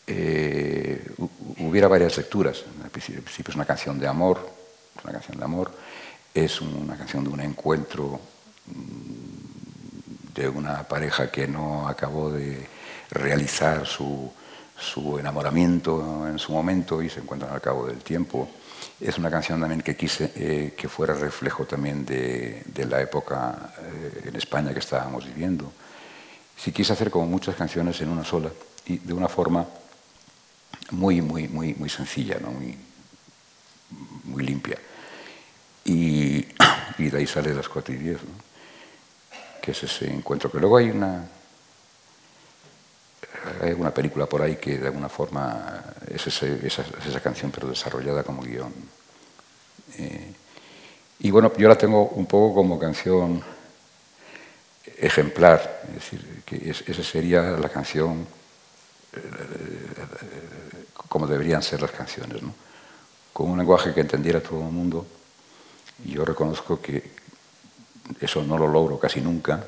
eh, hu- hubiera varias lecturas. Principio principio es una canción de amor, es una canción de amor, es una canción de un encuentro mm, de una pareja que no acabó de realizar su, su enamoramiento en su momento y se encuentran al cabo del tiempo. Es una canción también que quise eh, que fuera reflejo también de, de la época eh, en España que estábamos viviendo. Sí quise hacer como muchas canciones en una sola y de una forma muy, muy, muy, muy sencilla, ¿no? muy, muy limpia. Y, y de ahí sale las 4 y 10, ¿no? Que es ese encuentro. Que luego hay una, hay una película por ahí que de alguna forma es, ese- esa, es esa canción, pero desarrollada como guion. Eh, y bueno, yo la tengo un poco como canción ejemplar, es decir, que es- esa sería la canción como deberían ser las canciones, ¿no? con un lenguaje que entendiera todo el mundo. Y yo reconozco que eso no lo logro casi nunca,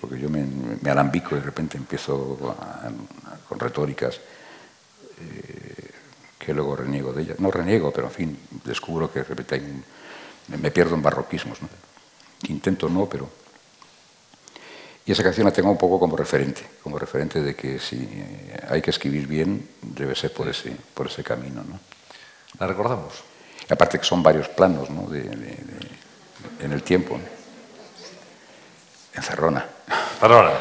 porque yo me, me alambico y de repente empiezo a- a- con retóricas eh, que luego reniego de ellas. No reniego, pero en fin, descubro que de repente hay un- me, pierdo en barroquismos. ¿no? Intento no, pero... Y esa canción la tengo un poco como referente, como referente de que si eh, hay que escribir bien, debe ser por ese, por ese camino. ¿no? ¿La recordamos? Y aparte que son varios planos, ¿no? De, de- de- en el tiempo, encerrona. Perdona.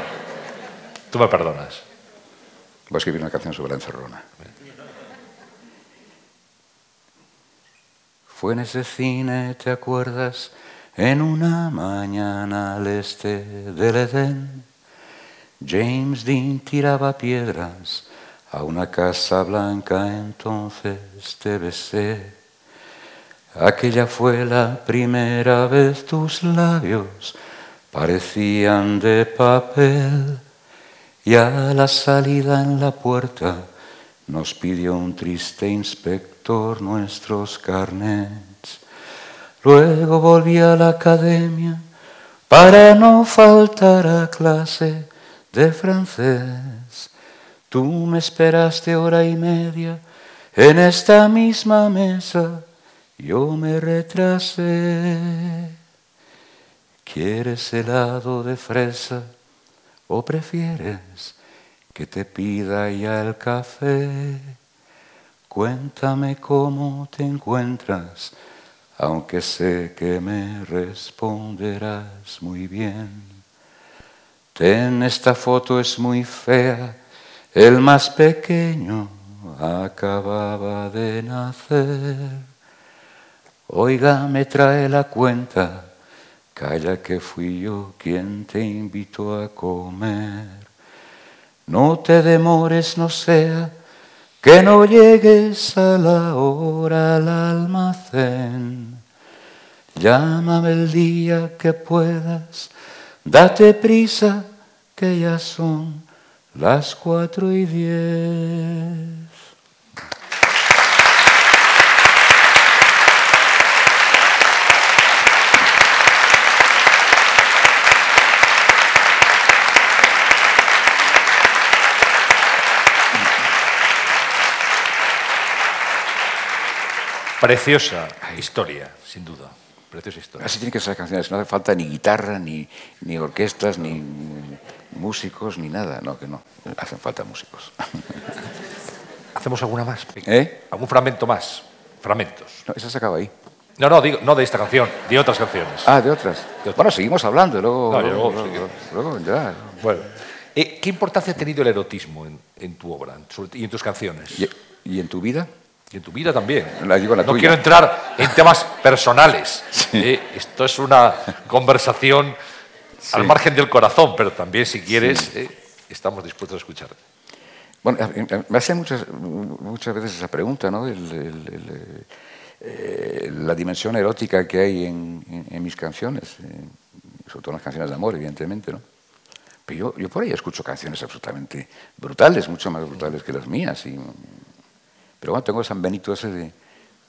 Tú me perdonas. Voy a escribir una canción sobre la encerrona. Fue en ese cine, ¿te acuerdas? En una mañana al este del Edén, James Dean tiraba piedras a una casa blanca, entonces te besé. Aquella fue la primera vez tus labios parecían de papel y a la salida en la puerta nos pidió un triste inspector nuestros carnets. Luego volví a la academia para no faltar a clase de francés. Tú me esperaste hora y media en esta misma mesa, yo me retrasé. ¿Quieres helado de fresa o prefieres que te pida ya el café? Cuéntame cómo te encuentras, aunque sé que me responderás muy bien. Ten, esta foto es muy fea, el más pequeño acababa de nacer. Oiga, me trae la cuenta, calla que fui yo quien te invitó a comer. No te demores, no sea que no llegues a la hora al almacén. Llámame el día que puedas, date prisa que ya son las cuatro y diez. Preciosa historia, sin duda. Preciosa historia. Así tienen que ser las canciones. No hace falta ni guitarra, ni, ni orquestas, ni músicos, ni nada. No, que no. Hacen falta músicos. ¿Hacemos alguna más? ¿Eh? ¿Algún fragmento más? Fragmentos. No, esa se acaba ahí. No, no, digo, no de esta canción, de otras canciones. Ah, de otras. otras. Bueno, seguimos hablando. Luego, No, luego, luego luego, luego ya. Bueno. Eh, ¿Qué importancia ha tenido el erotismo en, en tu obra sobre- y en tus canciones? ¿Y, y en tu vida? Y en tu vida también. La digo la no tuya. quiero entrar en temas personales. ¿eh? Esto es una conversación al margen del corazón, pero también si quieres, ¿eh? estamos dispuestos a escuchar. Bueno, me hacen muchas, muchas veces esa pregunta, ¿no? El- el- el, eh, la dimensión erótica que hay en, en- en mis canciones, eh, sobre todo en las canciones de amor, evidentemente, ¿no? Pero yo, yo por ahí escucho canciones absolutamente brutales, mucho más brutales que las mías. y- pero bueno, tengo San Benito ese de,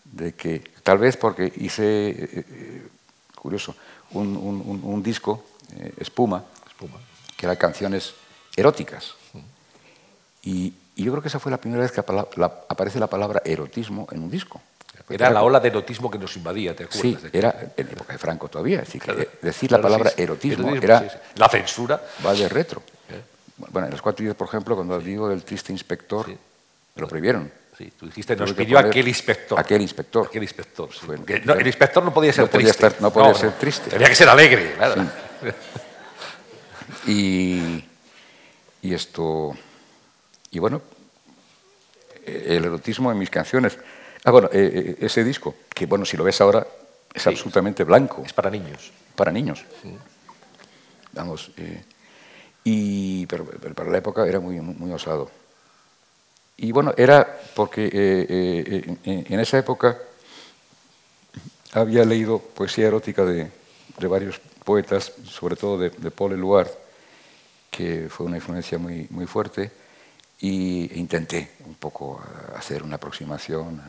de que, tal vez porque hice, eh, eh, curioso, un, un- disco, eh, Espuma, Espuma. que eran canciones eróticas. Y, y yo creo que esa fue la primera vez que la- aparece la palabra erotismo en un disco. Era la ola de erotismo que nos invadía, ¿te acuerdas? Sí, era en época de Franco todavía. Decir, que, Claro. decir Claro, la palabra sí, sí. erotismo, Erotismo, era sí. La censura. va de retro. Bueno, en las cuatro días, por ejemplo, cuando digo del triste inspector, me lo prohibieron. Sí, tú dijiste, nos pidió aquel inspector. aquel inspector. Aquel inspector, sí. No, el inspector no podía ser No podía triste. estar- no podía ser triste. Tenía que ser alegre, claro. Y, y esto. Y bueno, el erotismo en mis canciones. Ah, bueno, eh, eh, ese disco, que bueno, si lo ves ahora, es Sí. absolutamente blanco, Es para niños. para niños. Vamos. eh, y, pero, pero para la época era muy, muy, muy osado. Y bueno, era porque eh, eh, en, esa época había leído poesía erótica de, de varios poetas, sobre todo de, Paul Eluard, que fue una influencia muy, muy fuerte, y e intenté un poco hacer una aproximación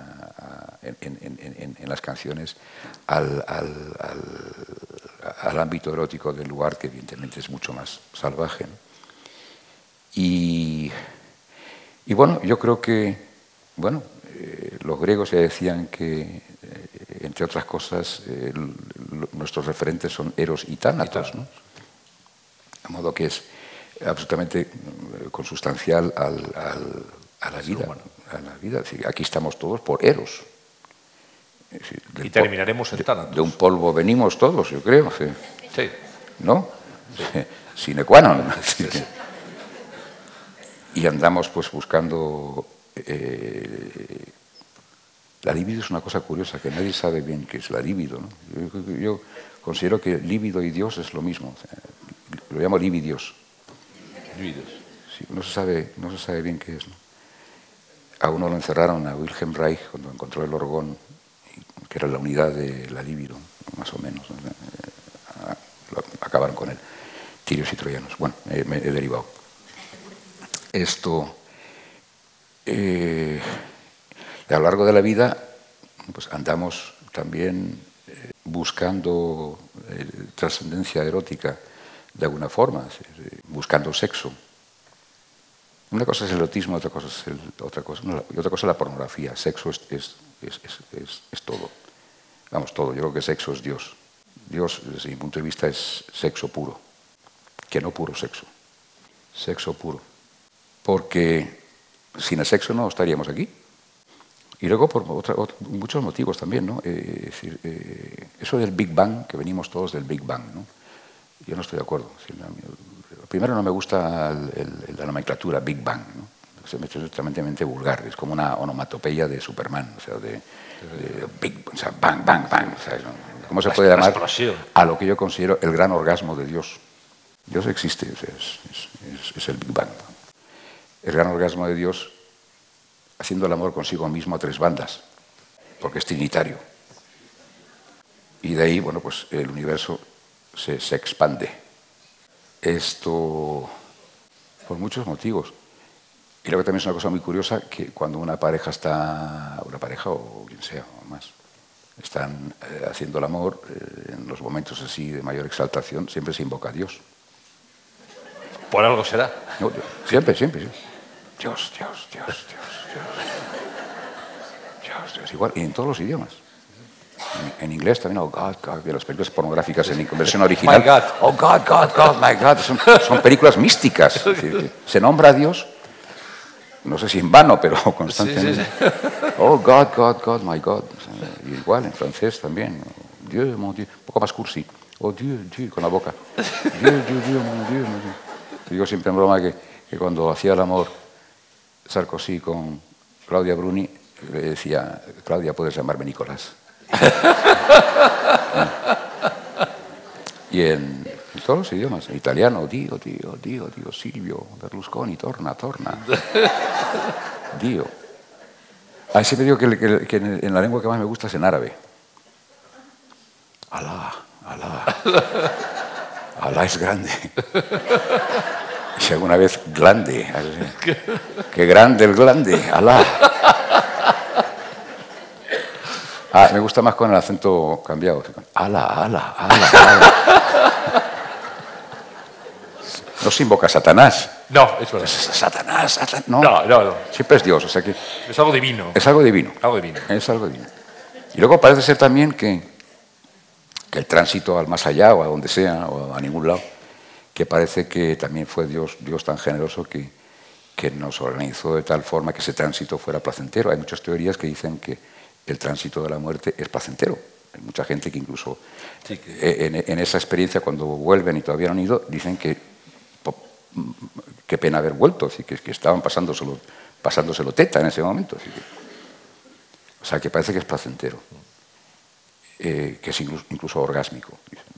en, las canciones al, al- ámbito erótico del lugar, que evidentemente es mucho más salvaje. Y, y bueno, yo creo que, bueno, eh, los griegos ya decían que, eh, entre otras cosas, eh, nuestros referentes son Eros y Tánatos, ¿no? De modo que es absolutamente consustancial al- al- a la vida. A la vida. Es decir, aquí estamos todos por Eros. Decir, Y terminaremos en Tánatos. de un polvo venimos todos, yo creo. sí. Sí. ¿no? Sine qua non. Y andamos pues buscando... eh, la libido es una cosa curiosa, que nadie sabe bien qué es la libido. ¿no? Yo, yo considero que líbido y Dios es lo mismo. lo llamo libidios. Sí, no, se sabe, no se sabe bien qué es. ¿no? A uno lo encerraron, a Wilhelm Reich, cuando encontró el orgón, que era la unidad de la libido, más o menos. ¿no? Eh, acabaron con él. Tirios y troyanos. Bueno, me he derivado. Esto, eh, a lo largo de la vida, pues andamos también eh, buscando eh, trascendencia erótica de alguna forma, buscando sexo. Una cosa es el erotismo, otra cosa es otra cosa, y otra cosa la pornografía. Sexo es- es- es- es todo. Vamos, todo. Yo creo que sexo es Dios. Dios, desde mi punto de vista, es sexo puro, que no puro sexo. Sexo puro. Porque sin el sexo no estaríamos aquí. Y luego por otra- ot- muchos motivos también, ¿no? Eh, es decir, eh, eso del Big Bang, que venimos todos del Big Bang, ¿no? Yo no estoy de acuerdo. Primero no me gusta el- el- la nomenclatura Big Bang, ¿no? Se me hace tremendamente vulgar, es como una onomatopeya de Superman, o sea, de, de Big, o sea, Bang, Bang, Bang. ¿Cómo se puede la llamar a lo que yo considero el gran orgasmo de Dios? Dios existe, es- es- es el Big Bang. El gran orgasmo de Dios haciendo el amor consigo mismo a tres bandas, porque es trinitario. Y de ahí, bueno, pues el universo se, se expande. Esto por muchos motivos. Y luego también es una cosa muy curiosa que cuando una pareja está, una pareja o quien sea, o más, están eh, haciendo el amor, eh, en los momentos así de mayor exaltación, siempre se invoca a Dios. Por algo será. No, siempre, siempre, siempre. Dios, Dios, Dios, Dios, Dios. Dios, Dios, igual, y en todos los idiomas. En, en inglés también, oh God, God, de las películas pornográficas en versión original. My God. Oh God, God, God, my God. Son, son películas místicas. Es decir, que se nombra a Dios, no sé si en vano, pero constantemente. Oh God, God, God, my God. Y igual en francés también. Dieu, mon Dieu. Un poco más cursi. Oh Dieu, Dieu, con la boca. Dieu, Dieu, Dieu, mon Dieu, mon Dieu. Digo siempre en broma que, que cuando hacía el amor Sarkozy con Claudia Bruni, le decía, Claudia, puedes llamarme Nicolás. y en, todos los idiomas, en italiano, Dio, Dio, Dio, Dio, Silvio, Berlusconi, torna, torna. Dio. Ah, siempre digo que, que- que en en la lengua que más me gusta es en árabe. Alá, Alá. Alá es grande. Si alguna vez glande. Qué grande el glande, Alá. Ah, me gusta más con el acento cambiado. Ala, ala, ala, ala. No se invoca a Satanás. No, es verdad. Satanás, Satanás. No, No, no, no. Siempre es Dios. O sea que Es algo divino. es algo divino. Algo divino. Es algo divino. Y luego parece ser también que, que el tránsito al más allá o a donde sea o a ningún lado, que parece que también fue Dios, Dios tan generoso que, que nos organizó de tal forma que ese tránsito fuera placentero. Hay muchas teorías que dicen que el tránsito de la muerte es placentero. Hay mucha gente que incluso eh, en, en esa experiencia, cuando vuelven y todavía no han ido, dicen que qué pena haber vuelto, así que, que estaban pasándoselo, pasándoselo teta en ese momento. así que- o sea, que parece que es placentero, eh, que es incluso, incluso orgásmico. dicen.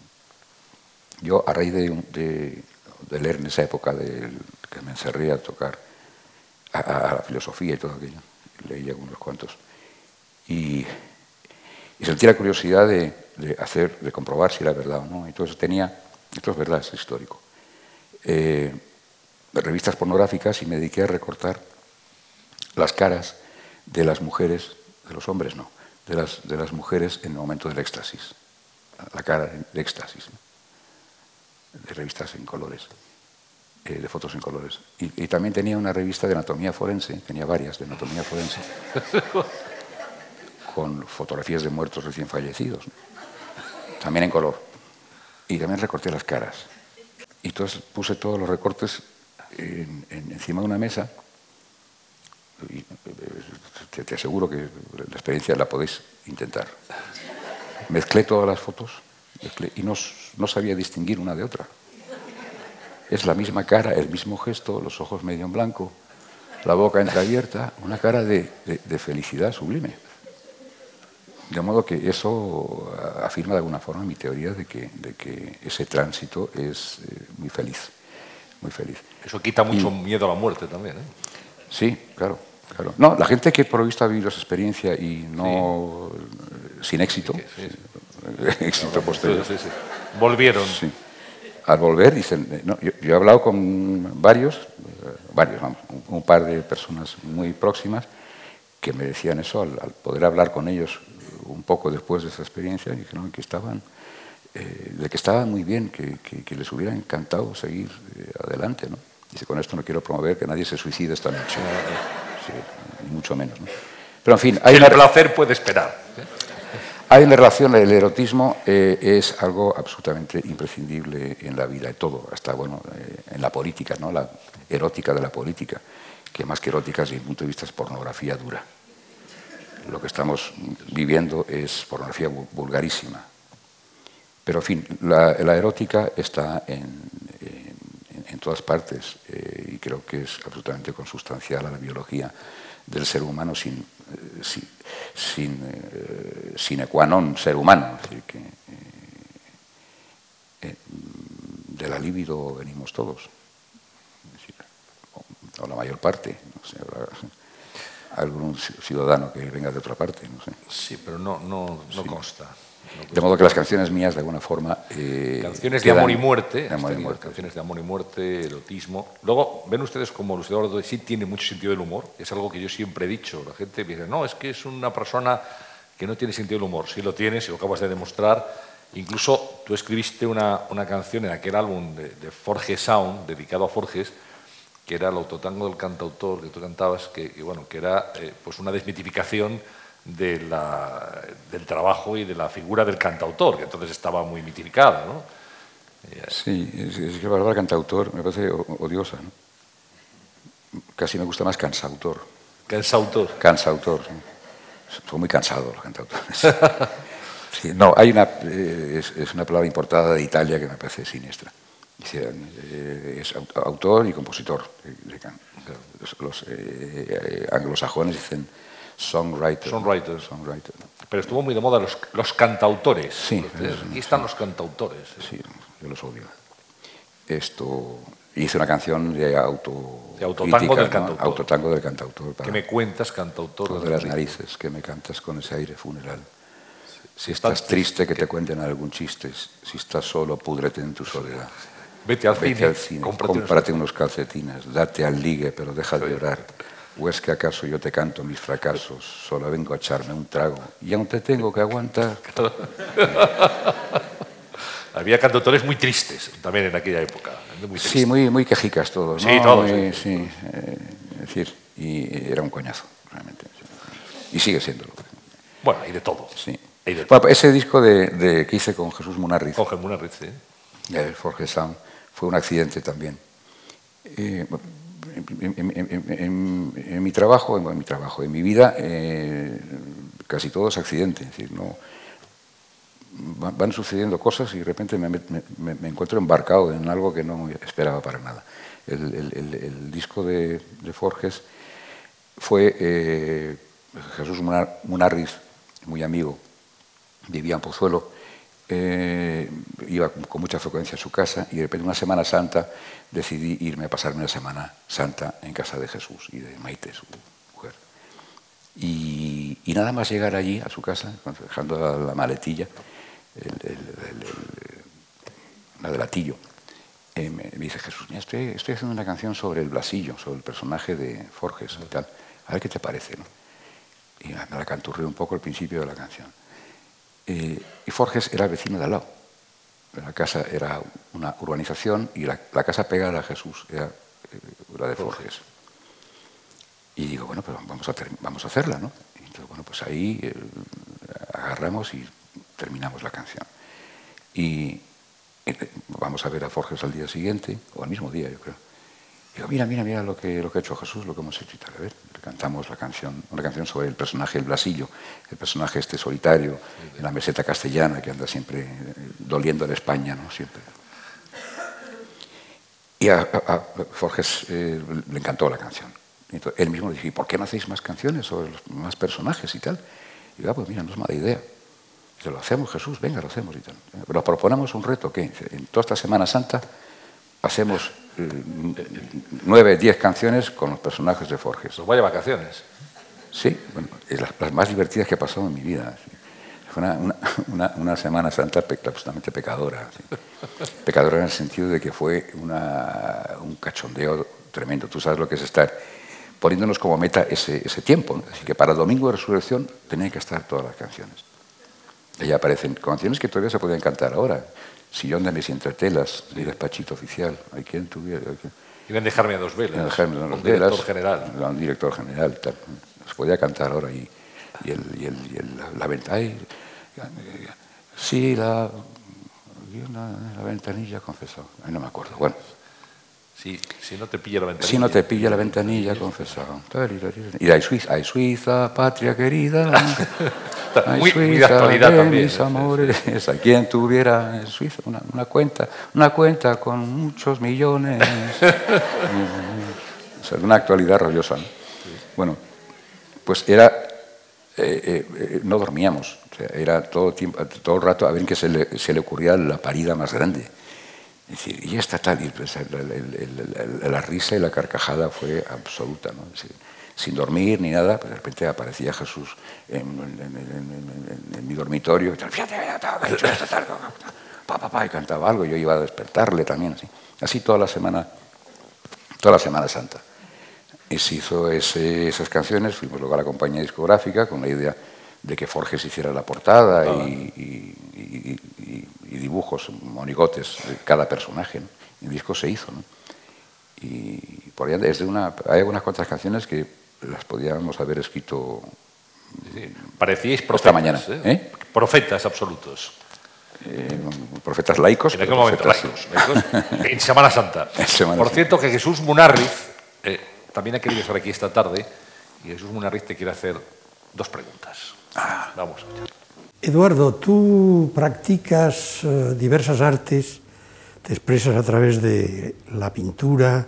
Yo, a raíz de, leer en esa época que me encerré a tocar a, la filosofía y todo aquello, leí algunos cuantos, y, y sentí la curiosidad de, hacer, de comprobar si era verdad o no. Entonces tenía, esto es verdad, es histórico, eh, revistas pornográficas y me dediqué a recortar las caras de las mujeres, de los hombres no, de las, de las mujeres en el momento del éxtasis, la cara de éxtasis. De revistas en colores, eh, de fotos en colores. Y, y también tenía una revista de anatomía forense, tenía varias de anatomía forense, con fotografías de muertos recién fallecidos, ¿no? también en color. Y también recorté las caras. Y entonces puse todos los recortes en- en- encima de una mesa y, eh, te, te aseguro que la experiencia la podéis intentar. Mezclé todas las fotos y no, sabía distinguir una de otra. Es la misma cara, el mismo gesto, los ojos medio en blanco, la boca entreabierta, una cara de, de- de felicidad sublime. De modo que eso ah, afirma de alguna forma mi teoría de que, de que ese tránsito es eh, muy feliz, muy feliz. Eso quita mucho miedo a la muerte también. ¿eh? Sí, claro, claro. No, la gente que por lo visto ha vivido esa experiencia y no sin éxito, éxito posterior, Sí, sí. Volvieron. sí. Al volver dicen, eh, no, yo, yo he hablado con varios, eh, varios, vamos, un, un par de personas muy próximas que me decían eso al, al poder hablar con ellos un poco después de esa experiencia, dijeron que estaban, eh, de que estaban muy bien, que, que- que les hubiera encantado seguir eh, adelante, ¿no? Dice, con esto no quiero promover que nadie se suicide esta noche, Sí, mucho menos, ¿no? Pero en fin, hay El una, placer puede esperar. Hay una relación, el erotismo eh, es algo absolutamente imprescindible en la vida, en todo, hasta bueno, eh, en la política, ¿no? la erótica de la política, que más que erótica desde mi punto de vista es pornografía dura. Lo que estamos viviendo es pornografía vu- vulgarísima. Pero en fin, la, la erótica está en, en- en todas partes eh, y creo que es absolutamente consustancial a la biología del ser humano sin, sin, sin, eh, sine qua non ser humano. Es decir, que eh, eh, de la libido venimos todos. Es decir, o, la mayor parte. No sé, habrá algún ci- ciudadano que venga de otra parte. No sé. Sí, pero no, no, no consta. No De modo que las canciones mías, de alguna forma. eh, Canciones de amor y muerte. de amor y muerte. Canciones de amor y muerte, erotismo. Luego, ven ustedes como Luis Eduardo sí tiene mucho sentido del humor. Es algo que yo siempre he dicho. La gente dice, no, es que es una persona que no tiene sentido del humor. Sí lo tienes, y lo acabas de demostrar. Incluso tú escribiste una, una canción en aquel álbum de, de Forges Sound, dedicado a Forges, que era el autotango del cantautor que tú cantabas, que, que, bueno, que era eh, pues una desmitificación de la- del trabajo y de la figura del cantautor, que entonces estaba muy mitificada. ¿no? Sí, es, es que la palabra cantautor me parece odiosa. ¿no? Casi me gusta más cansautor. Cansautor. Cansautor. Son muy cansados los cantautores. Sí, no, hay una, eh, es, es una palabra importada de Italia que me parece siniestra. Dice, eh, es au- autor y compositor. de- Los, los, eh, eh, anglosajones dicen songwriter. Songwriter. Songwriter, ¿no? Pero estuvo muy de moda los, los cantautores. Sí, Entonces, Aquí están los cantautores. Sí, yo los odio. Esto, hice una canción de auto De autotango del ¿no? cantautor. Autotango del cantautor. para ¿Qué me cuentas, cantautor? de de las narices, que me cantas con ese aire funeral. Si estás estás triste, que te cuenten algún chiste. Si estás solo, púdrete en tu soledad. Vete al Vete cine, al cine, cómprate unos- cómprate unos calcetines, date al ligue, pero deja de llorar. ¿O es que acaso yo te canto mis fracasos? Solo vengo a echarme un trago y aún te tengo que aguantar. Había cantautores muy tristes también en aquella época. Muy Sí, muy, muy quejicas todos. Sí, todos, Muy- sí. sí, eh, es decir, y era un coñazo, realmente. Y sigue siéndolo. Bueno, hay de todo. Sí. Hay de todo. Bueno, ese disco de, de- que hice con Jesús Munarriz, Jorge Munarriz, sí. el Forge Sound, fue un accidente también. Eh, en, mi trabajo, en, mi trabajo, en mi vida, eh, casi todo es accidente. Es decir, no, van, sucediendo cosas y de repente me, encuentro embarcado en algo que no esperaba para nada. El, disco de, de Forges fue eh, Jesús Munar- Munarriz, muy amigo, vivía en Pozuelo, eh, iba con mucha frecuencia a su casa y de repente una Semana Santa decidí irme a pasarme una Semana Santa en casa de Jesús y de Maite, su mujer. Y, nada más llegar allí a su casa, dejando la, la maletilla, el, el- la del latillo, eh, me, dice Jesús, estoy, estoy haciendo una canción sobre el Blasillo, sobre el personaje de Forges y tal. A ver qué te parece. ¿no? Y me la canturré un poco al principio de la canción. Eh, y Forges era el vecino de al lado. La casa era una urbanización y la, la casa pegada a Jesús era eh, la de Forges. Y digo, bueno, pero vamos a, vamos a hacerla, ¿no? Y entonces, bueno, pues ahí eh, agarramos y terminamos la canción. Y vamos a ver a Forges al día siguiente, o al mismo día, yo creo. Digo, mira, mira, mira lo que, lo que ha hecho Jesús, lo que hemos hecho y tal. A ver, cantamos la canción, una canción sobre el personaje el Blasillo, el personaje este solitario en la meseta castellana que anda siempre eh, doliendo en España, ¿no? Siempre. Y a, Forges eh, le encantó la canción. Entonces, él mismo le dije, "¿Y ¿por qué no hacéis más canciones sobre los más personajes y tal? Y yo, ah, pues mira, no es mala idea. Dice, lo hacemos, Jesús, venga, lo hacemos y tal. Pero proponemos un reto, que en toda esta Semana Santa hacemos nueve, diez canciones con los personajes de Forges. Pues vaya vacaciones. Sí, bueno, es las, las más divertidas que he pasado en mi vida. sí. Fue una, una- una- una Semana Santa pe- absolutamente pecadora. sí. Pecadora en el sentido de que fue una- un cachondeo tremendo. Tú sabes lo que es estar poniéndonos como meta ese, ese tiempo. ¿no? Así que para Domingo de Resurrección tenían que estar todas las canciones. Y aparecen canciones que todavía se pueden cantar ahora. Sillón de mis entretelas, de despachito oficial. Hay quien tuviera. hay quien- Iban a dejarme a dos velas. a dejarme a un los director velas, general. un director general, tal. Se podía cantar ahora y, y, el, y, el, y el- la, la venta- ay, eh, sí, la, la ventanilla confesó. Ay, no me acuerdo. Bueno, Si, si no te pilla la ventanilla. si no te pilla la ventanilla confesó. Y de Suiza, ay Suiza, patria querida. Ay, Muy- muy de Suiza, actualidad de también, mis sí. amores. A quien tuviera en Suiza una, una cuenta, una cuenta con muchos millones. Sea, una actualidad rabiosa. ¿no? Bueno, pues era. eh, eh, eh, no dormíamos. O sea, era todo tiempo, todo el rato a ver que se le, se le ocurría la parida más grande. Y esta tal, y la risa y la carcajada fue absoluta. ¿no? Sin dormir ni nada, pues de repente aparecía Jesús en, mi dormitorio, y tal, fíjate, tal, pa, pa, pa, y cantaba algo, yo iba a despertarle también, así, así toda la semana, toda la Semana Santa. Y se hizo ese- esas canciones, fuimos luego a la compañía discográfica con la idea de que Forges hiciera la portada y, y- y- y- y dibujos, monigotes de cada personaje. el disco se hizo. ¿no? Y por ahí desde una, hay algunas cuantas canciones que las podíamos haber escrito Parecíais Esta profetas. mañana, ¿eh? ¿eh? Profetas absolutos. eh, profetas laicos. En aquel momento, profetas- laicos, laicos, en Semana Santa. En Semana Por Santa. cierto, que Jesús Munarriz también ha querido estar aquí esta tarde y Jesús Munarriz te quiere hacer dos preguntas. Eduardo, tú practicas eh, diversas artes, te expresas a través de la pintura,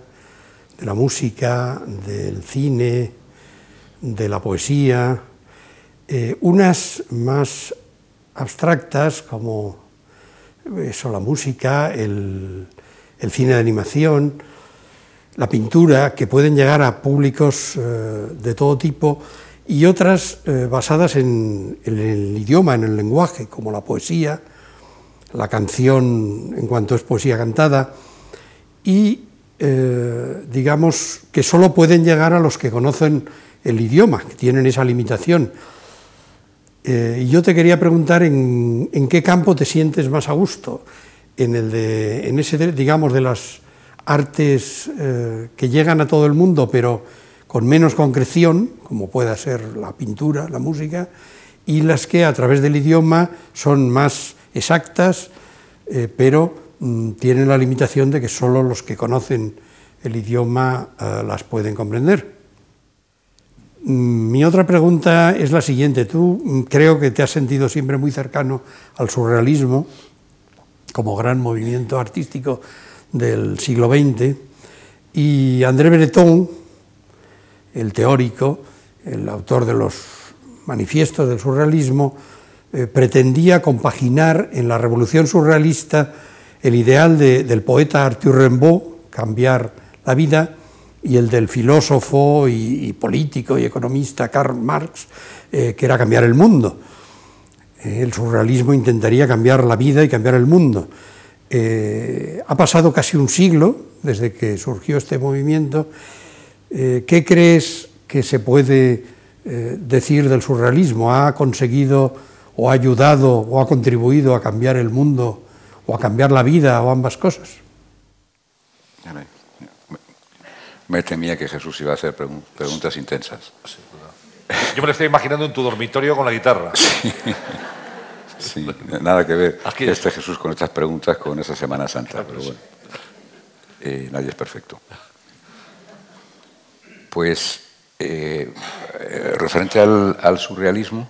de la música, del cine, de la poesía, eh, unas más abstractas como eso, la música, el, cine de animación, la pintura, que pueden llegar a públicos eh, de todo tipo, y otras eh, basadas en, el idioma, en el lenguaje, como la poesía, la canción en cuanto es poesía cantada, y eh, digamos que solo pueden llegar a los que conocen el idioma, que tienen esa limitación. Eh, yo te quería preguntar en, en qué campo te sientes más a gusto, en, el de, en ese, digamos, de las artes que llegan a todo el mundo, pero con menos concreción, como pueda ser la pintura, la música, y las que a través del idioma son más exactas, eh, pero mm, tienen la limitación de que solo los que conocen el idioma eh, las pueden comprender. Mm, Mi otra pregunta es la siguiente. Tú mm, creo que te has sentido siempre muy cercano al surrealismo como gran movimiento artístico del siglo XX y André Breton, el teórico, el autor de los manifiestos del surrealismo, eh, pretendía compaginar en la revolución surrealista el ideal de- del poeta Arthur Rimbaud, cambiar la vida, y el del filósofo y, político y economista Karl Marx, eh, que era cambiar el mundo. El surrealismo intentaría cambiar la vida y cambiar el mundo. Eh, ha pasado casi un siglo desde que surgió este movimiento. Eh, ¿Qué crees que se puede eh, decir del surrealismo? ¿Ha conseguido o ha ayudado o ha contribuido a cambiar el mundo o a cambiar la vida o ambas cosas? Me- temía que Jesús iba a hacer pregun- preguntas intensas. Yo me lo estoy imaginando en tu dormitorio con la guitarra. Sí, nada que ver Aquí este Jesús con estas preguntas con esa Semana Santa, pero bueno, eh, nadie es perfecto. Pues eh, eh, referente al, al surrealismo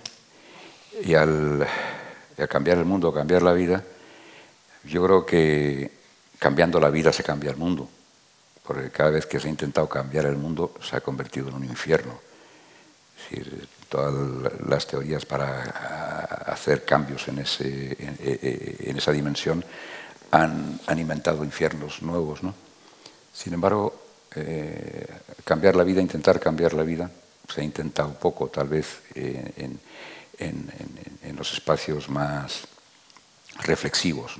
y al, cambiar el mundo, cambiar la vida, yo creo que cambiando la vida se cambia el mundo, porque cada vez que se ha intentado cambiar el mundo se ha convertido en un infierno. Es decir, todas las teorías para hacer cambios en, en esa dimensión han, han inventado infiernos nuevos. ¿no? Sin embargo, eh, cambiar la vida, intentar cambiar la vida, se ha intentado poco, tal vez eh, en, los espacios más reflexivos,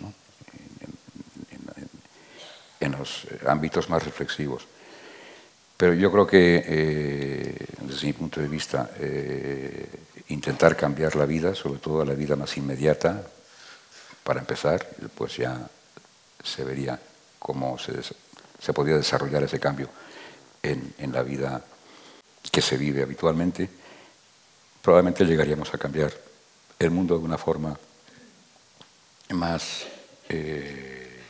en, los ámbitos más reflexivos. Pero yo creo que, eh, desde mi punto de vista, intentar cambiar la vida, sobre todo la vida más inmediata, para empezar, pues ya se vería cómo se, se podría desarrollar ese cambio en, en la vida que se vive habitualmente. Probablemente llegaríamos a cambiar el mundo de una forma más eh,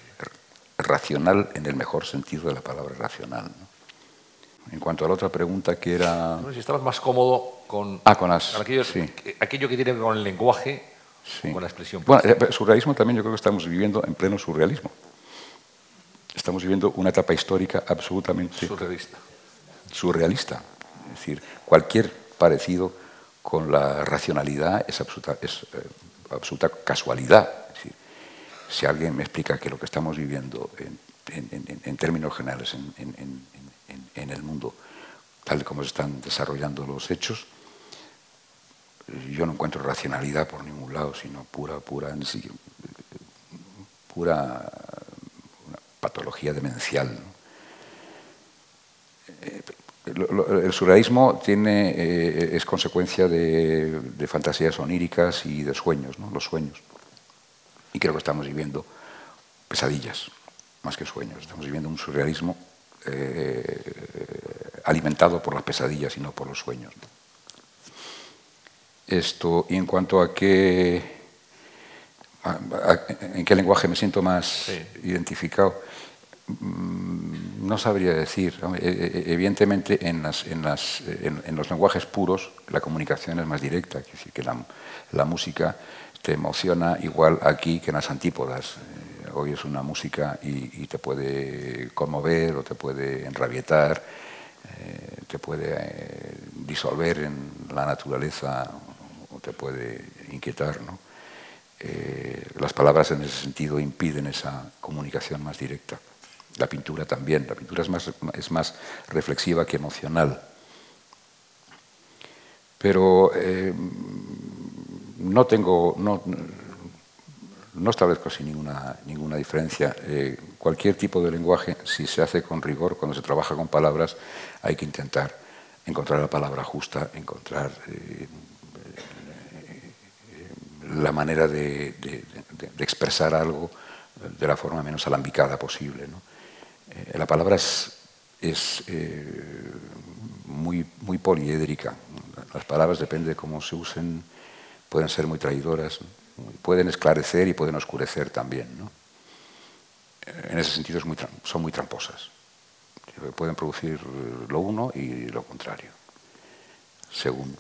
racional, en el mejor sentido de la palabra racional. ¿no? En cuanto a la otra pregunta que era... No si estabas más cómodo con, Ah, con las- con sí. aquello que tiene que ver con el lenguaje, Sí. con la expresión. Bueno, eh, surrealismo también yo creo que estamos viviendo en pleno surrealismo. Estamos viviendo una etapa histórica absolutamente surrealista. surrealista. Es decir, cualquier parecido con la racionalidad es absoluta, es, eh, absoluta casualidad. Es decir, si alguien me explica que lo que estamos viviendo en, en- en- en términos generales en, el mundo, tal como se están desarrollando los hechos, yo no encuentro racionalidad por ningún lado, sino pura, pura, en sí, pura patología demencial. Eh, el surrealismo tiene, eh, es consecuencia de, de fantasías oníricas y de sueños, ¿no? los sueños. Y creo que estamos viviendo pesadillas, más que sueños. Estamos viviendo un surrealismo eh, alimentado por las pesadillas y no por los sueños. Esto, y en cuanto a qué, a- a- en qué lenguaje me siento más Sí. identificado, no sabría decir. E- e- Evidentemente, en, las- en las- en- los lenguajes puros, la comunicación es más directa. Es decir, que la, música te emociona igual aquí que en las antípodas. Eh, Oyes una música y, te puede conmover o te puede enrabietar, eh, te puede eh, disolver en la naturaleza o te puede inquietar. las palabras en ese sentido impiden esa comunicación más directa. La pintura también. La pintura es más, es más reflexiva que emocional. Pero eh, no tengo, no, no establezco así ninguna, ninguna diferencia. Eh, cualquier tipo de lenguaje, si se hace con rigor, cuando se trabaja con palabras, hay que intentar encontrar la palabra justa, encontrar eh, la manera de, de- de- expresar algo de la forma menos alambicada posible. ¿no? Eh, la palabra es, eh, muy, muy poliédrica. Las palabras, depende de cómo se usen, pueden ser muy traidoras, pueden esclarecer y pueden oscurecer también. Eh, En ese sentido son muy tramposas. Pueden producir lo uno y lo contrario, según,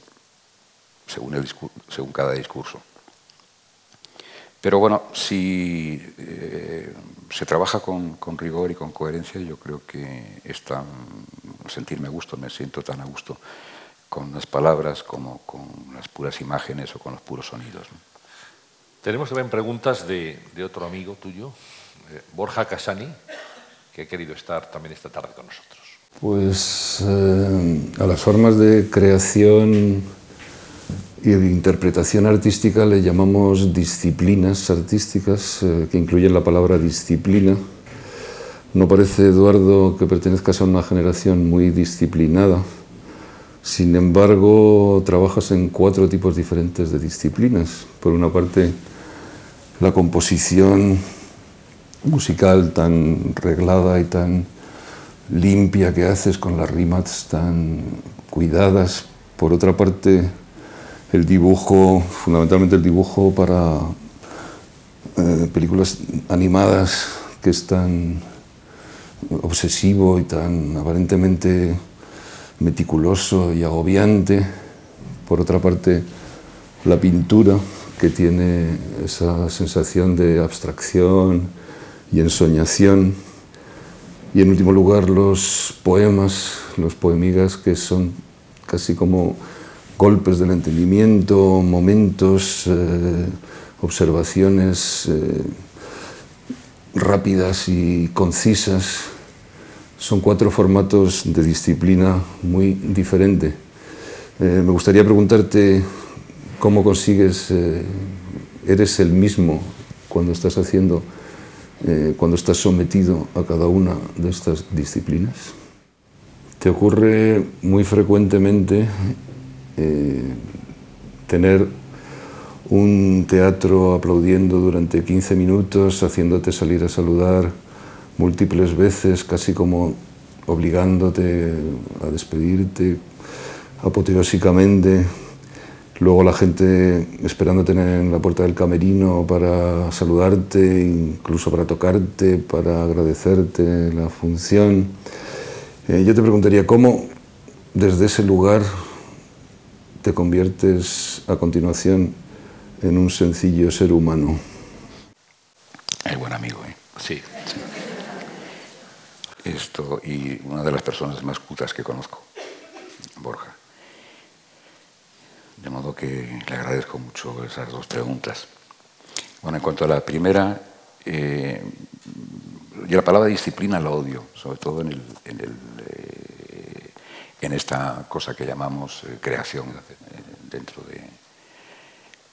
según cada discurso. Pero bueno, si eh, se trabaja con, con rigor y con coherencia, yo creo que es tan sentirme a gusto, me siento tan a gusto con las palabras como con las puras imágenes o con los puros sonidos. ¿no? Tenemos también preguntas de, de otro amigo tuyo, eh, Borja Casani, que ha querido estar también esta tarde con nosotros. Pues eh, a las formas de creación y de interpretación artística le llamamos disciplinas artísticas, eh, que incluyen la palabra disciplina. No parece, Eduardo, que pertenezcas a una generación muy disciplinada. Sin embargo, trabajas en cuatro tipos diferentes de disciplinas. Por una parte, la composición musical tan reglada y tan limpia que haces con las rimas tan cuidadas. Por otra parte, el dibujo, fundamentalmente el dibujo para eh, películas animadas que es tan obsesivo y tan aparentemente meticuloso y agobiante. Por otra parte, la pintura, que tiene esa sensación de abstracción y ensoñación. Y en último lugar, los poemas, los poemigas, que son casi como golpes del entendimiento, momentos, eh, observaciones eh, rápidas y concisas. Son cuatro formatos de disciplina muy diferente. Eh, me gustaría preguntarte cómo consigues, eres el mismo cuando estás haciendo, cuando estás sometido a cada una de estas disciplinas. ¿Te ocurre muy frecuentemente eh, tener un teatro aplaudiendo durante 15 minutos, haciéndote salir a saludar múltiples veces, casi como obligándote a despedirte apoteósicamente, luego la gente esperándote en la puerta del camerino para saludarte, incluso para tocarte, para agradecerte la función. Eh, yo te preguntaría, ¿cómo desde ese lugar te conviertes a continuación en un sencillo ser humano. Es buen amigo, ¿eh? Sí. Esto, y una de las personas más putas que conozco, Borja. De modo que le agradezco mucho esas dos preguntas. Bueno, en cuanto a la primera, eh, yo la palabra disciplina la odio, sobre todo en el, en el en esta cosa que llamamos eh, creación eh, dentro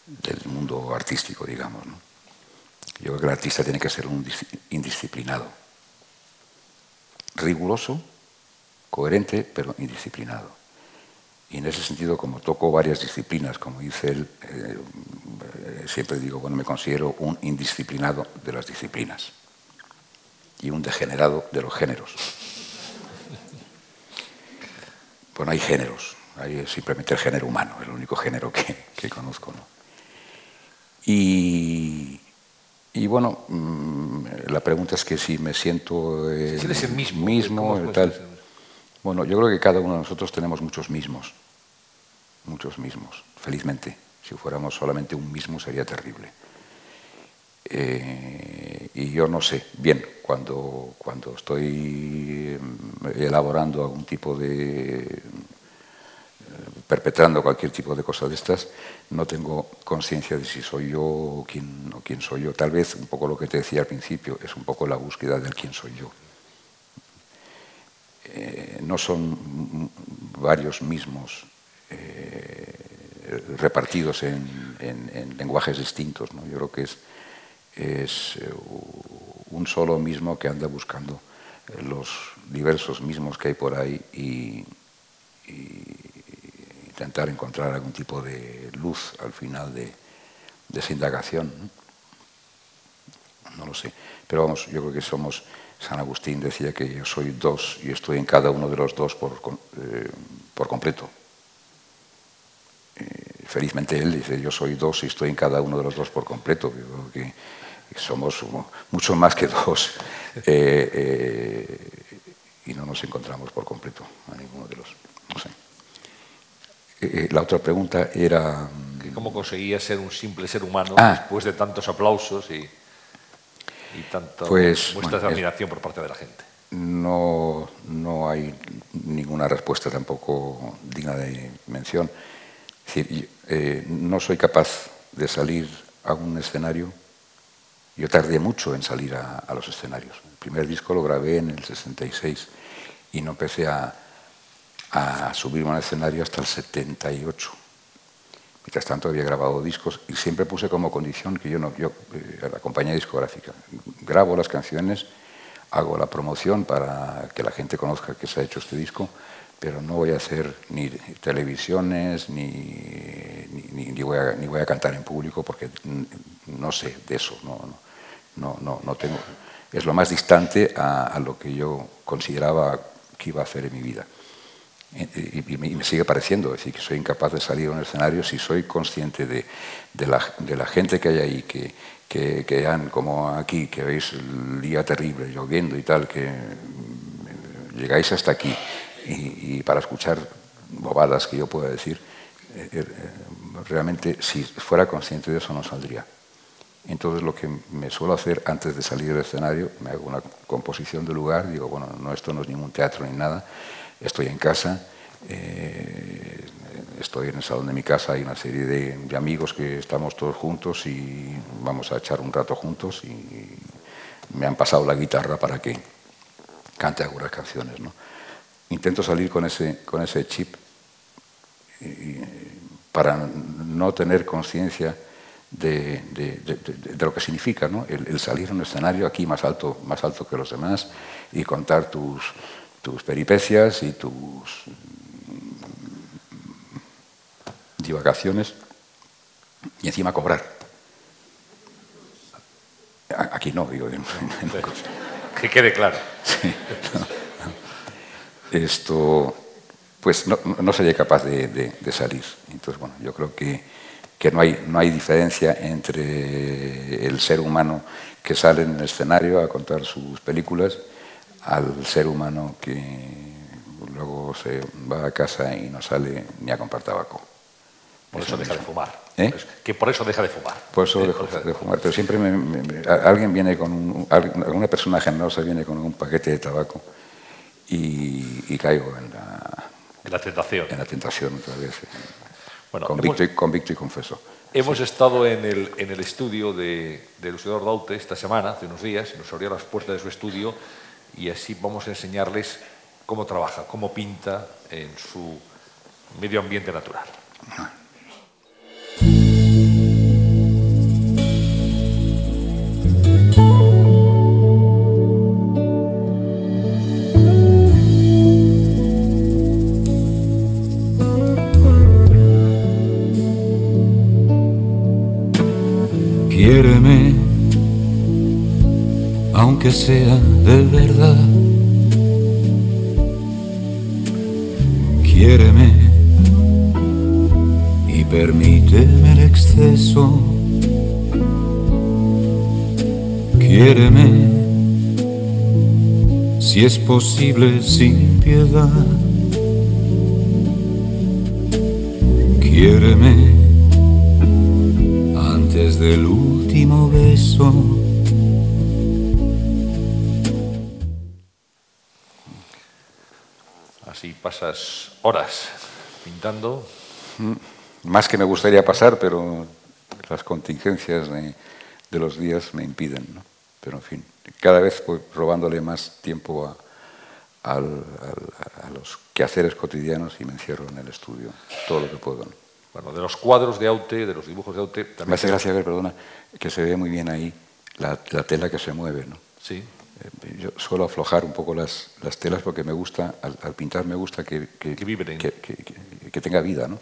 del mundo artístico, digamos. Yo creo que el artista tiene que ser un indisciplinado, riguroso, coherente, pero indisciplinado. Y en ese sentido, como toco varias disciplinas, como dice él, eh, siempre digo, bueno, me considero un indisciplinado de las disciplinas y un degenerado de los géneros. Bueno, hay géneros, hay simplemente el género humano, el único género que, conozco. Y, bueno, mm, la pregunta es que si me siento el mismo, mismo tal. Bueno, yo creo que cada uno de nosotros tenemos muchos mismos, muchos mismos, felizmente. Si fuéramos solamente un mismo sería terrible. Eh, y yo no sé, bien, cuando, cuando estoy mm, elaborando algún tipo de eh, perpetrando cualquier tipo de cosa de estas, no tengo conciencia de si soy yo o quién, o quién soy yo. Tal vez un poco lo que te decía al principio, es un poco la búsqueda del quién soy yo. Eh, no son varios mismos repartidos en, en, lenguajes distintos. ¿no? Yo creo que es es eh, un solo mismo que anda buscando eh, los diversos mismos que hay por ahí y, intentar encontrar algún tipo de luz al final de, esa indagación. ¿no? lo sé. Pero vamos, yo creo que somos, San Agustín decía que yo soy dos y estoy en cada uno de los dos por, eh, por completo. felizmente él dice, yo soy dos y estoy en cada uno de los dos por completo. Yo creo que somos mucho más que dos eh, eh, y no nos encontramos por completo a ninguno de los. No sé. Eh, la otra pregunta era. ¿Cómo conseguía ser un simple ser humano ah. después de tantos aplausos y, y tantas pues, muestras de admiración por parte de la gente? No, no hay ninguna respuesta tampoco digna de mención. Es decir, no soy capaz de salir a un escenario yo tardé mucho en salir a, los escenarios. El primer disco lo grabé en el 66 y no empecé a, a subirme al escenario hasta el 78. Mientras tanto había grabado discos y siempre puse como condición que yo no, yo, eh, la compañía discográfica, grabo las canciones, hago la promoción para que la gente conozca que se ha hecho este disco, pero no voy a hacer ni televisiones, ni, ni, voy, a, ni voy a cantar en público porque no sé de eso, no, no, no, no tengo, es lo más distante a, lo que yo consideraba que iba a hacer en mi vida. Y, me, sigue pareciendo, es decir, que soy incapaz de salir a un escenario si soy consciente de, de, la, de la, gente que hay ahí, que, que, que, han, como aquí, que veis el día terrible, lloviendo y tal, que llegáis hasta aquí y, para escuchar bobadas que yo pueda decir, eh, eh, realmente si fuera consciente de eso no saldría. Entonces lo que me suelo hacer antes de salir del escenario, me hago una composición del lugar, digo, bueno, no, esto no es ningún teatro ni nada, estoy en casa, eh, estoy en el salón de mi casa, hay una serie de, de, amigos que estamos todos juntos y vamos a echar un rato juntos y me han pasado la guitarra para que cante algunas canciones. ¿no? Intento salir con ese, con ese chip y, para no tener conciencia de, de, de, de, lo que significa ¿no? el, el, salir a un escenario aquí más alto, más alto que los demás y contar tus, tus peripecias y tus divagaciones y encima cobrar. Aquí no, digo. En, en, que quede claro. Sí, no. Esto, pues no, no sería capaz de, de, de, salir. Entonces, bueno, yo creo que, que no, hay, no hay diferencia entre el ser humano que sale en el escenario a contar sus películas al ser humano que luego se va a casa y no sale ni a comprar tabaco. Por eso, eso deja de fumar. ¿Eh? Que por eso deja de fumar. Por eso dejo de fumar. Pero siempre me, me, me, alguien viene con un, alguna persona generosa viene con un paquete de tabaco y, y caigo en la, en la tentación. En la tentación otra vez. Bueno, convicto, hemos, y, convicto y confeso. Hemos sí. estado en el, en el estudio de, de Lucidor Daute esta semana, hace unos días, y nos abrió las puertas de su estudio y así vamos a enseñarles cómo trabaja, cómo pinta en su medio ambiente natural. Aunque sea de verdad. Quiéreme y permíteme el exceso. Quiéreme, si es posible, sin piedad. Quiéreme antes del último beso. Pasas horas pintando. Más que me gustaría pasar, pero las contingencias de, de los días me impiden. ¿no? Pero en fin, cada vez voy robándole más tiempo a, a, los quehaceres cotidianos y me encierro en el estudio todo lo que puedo. ¿no? Bueno, de los cuadros de Aute, de los dibujos de Aute... También me hace gracia ver, perdona, que se ve muy bien ahí la, la tela que se mueve, ¿no? Sí. Eh, yo suelo aflojar un poco las, las telas porque me gusta, al, al pintar me gusta que, que, que tenga vida, ¿no?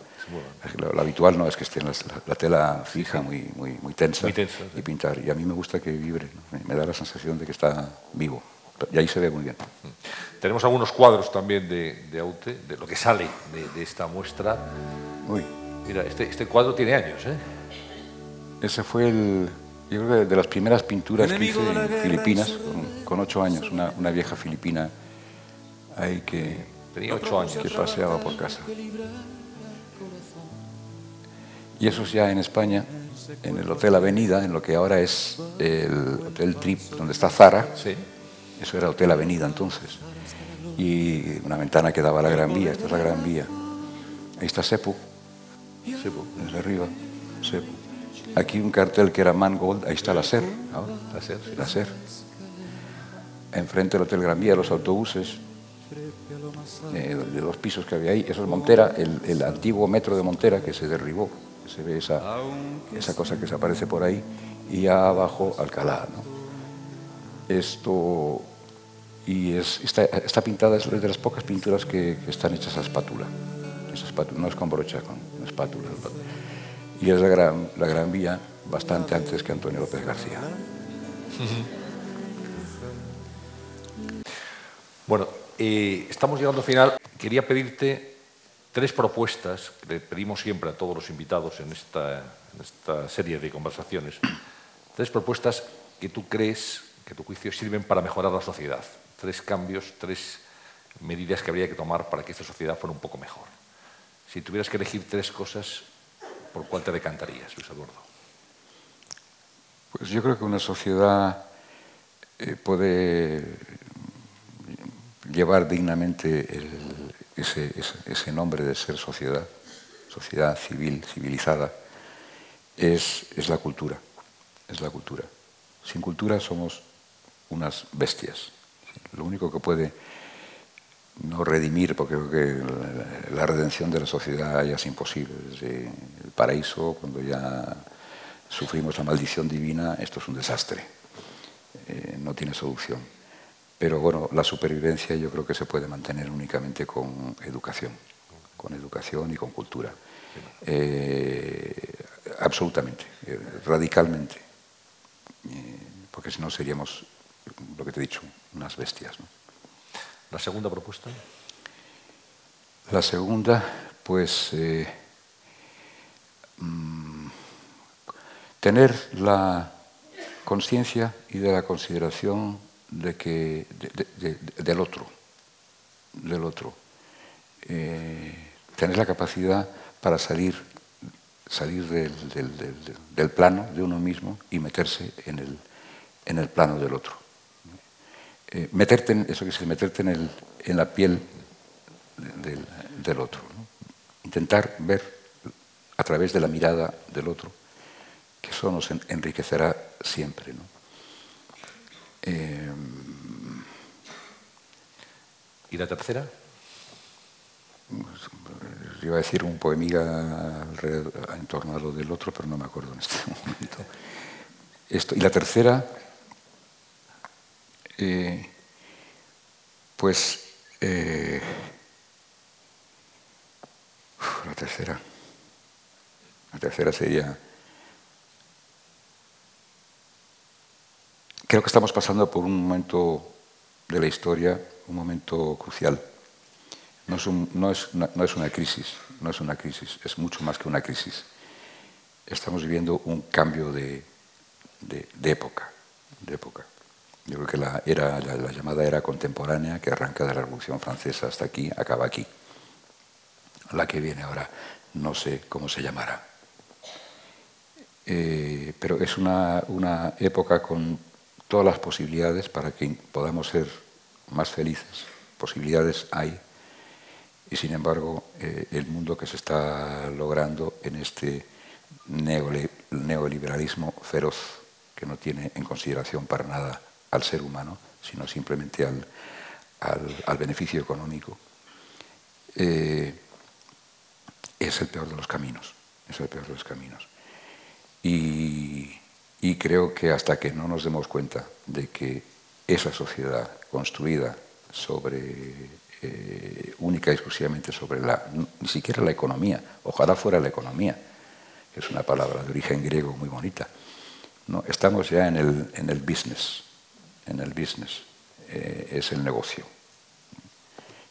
Lo, lo, habitual no es que esté la, la, tela fija, muy, muy, muy tensa, muy y pintar. Y a mí me gusta que vibre, ¿no? me, me da la sensación de que está vivo. Y ahí se ve muy bien. Mm. Tenemos algunos cuadros también de, de Aute, de lo que sale de, de esta muestra. Uy. Mira, este, este cuadro tiene años, ¿eh? Ese fue el, yo creo que de las primeras pinturas que hice en Filipinas, con, con, ocho años, una, una, vieja filipina ahí que, Tenía ocho años. que paseaba por casa. Y eso es ya en España, en el Hotel Avenida, en lo que ahora es el Hotel Trip, donde está Zara. Sí. Eso era Hotel Avenida entonces. Y una ventana que daba a la Gran Vía, esta es la Gran Vía. Ahí está Sepu, Sepu. desde arriba, Sepu. Aquí un cartel que era Mangold, ahí está la SER, la SER, la SER. Enfrente del Hotel Gran Vía, los autobuses, eh, de dos pisos que había ahí, eso es Montera, el, antiguo metro de Montera que se derribó, se ve esa, esa cosa que se aparece por ahí, y abajo Alcalá. Esto, y es, esta, pintada es de las pocas pinturas que, están hechas a espátula. Espátula, no es con brocha, con espátula. Y es la gran, la gran vía bastante antes que Antonio López García. Bueno, eh, estamos llegando al final. Quería pedirte tres propuestas que le pedimos siempre a todos los invitados en esta, esta serie de conversaciones. Tres propuestas que tú crees, que tu juicio sirven para mejorar la sociedad. Tres cambios, tres medidas que habría que tomar para que esta sociedad fuera un poco mejor. Si tuvieras que elegir tres cosas, ¿por cuál te decantarías, Luis Eduardo? Pues yo creo que una sociedad eh, puede llevar dignamente ese- ese nombre de ser sociedad, sociedad civil, civilizada, es, es la cultura, es la cultura. Sin cultura somos unas bestias. Lo único que puede no redimir, porque creo que la, redención de la sociedad ya es imposible. El paraíso, cuando ya sufrimos la maldición divina, esto es un desastre. Eh, no tiene solución. Pero bueno, la supervivencia yo creo que se puede mantener únicamente con educación, con educación y con cultura. Eh, absolutamente, eh, radicalmente. Porque si no seríamos, lo que te he dicho, unas bestias. La segunda propuesta. La segunda, pues, eh, mm, tener la conciencia y de la consideración de que, de- de- de- del otro, del otro. Eh, tener la capacidad para salir, salir del- del plano de uno mismo y meterse en el, en el plano del otro. Eh, meterte en, eso que es meterte en, el, en la piel del, del otro. ¿no? Intentar ver a través de la mirada del otro, que eso nos en- enriquecerá siempre. ¿no? Eh, ¿Y la tercera? iba a decir un poemiga en torno a lo del otro, pero no me acuerdo en este momento. Esto, y la tercera, eh, pues eh, la tercera, la tercera sería, creo que estamos pasando por un momento de la historia, un momento crucial. No es, no es una, no es una crisis, no es una crisis, es mucho más que una crisis. Estamos viviendo un cambio de- de época, de época. Yo creo que la, era, la, la llamada era contemporánea, que arranca de la Revolución Francesa hasta aquí, acaba aquí. La que viene ahora, no sé cómo se llamará. Eh, pero es una, una época con todas las posibilidades para que podamos ser más felices. Posibilidades hay, y sin embargo eh, el mundo que se está logrando en este neoliberalismo feroz que no tiene en consideración para nada al ser humano, sino simplemente al, al- beneficio económico, eh, es el peor de los caminos, es el peor de los caminos. Y, y creo que hasta que no nos demos cuenta de que esa sociedad construida sobre eh, única y exclusivamente sobre la, ni siquiera la economía, ojalá fuera la economía, que es una palabra de origen griego muy bonita. No, estamos ya en el, en el business, en el business, eh, es el negocio.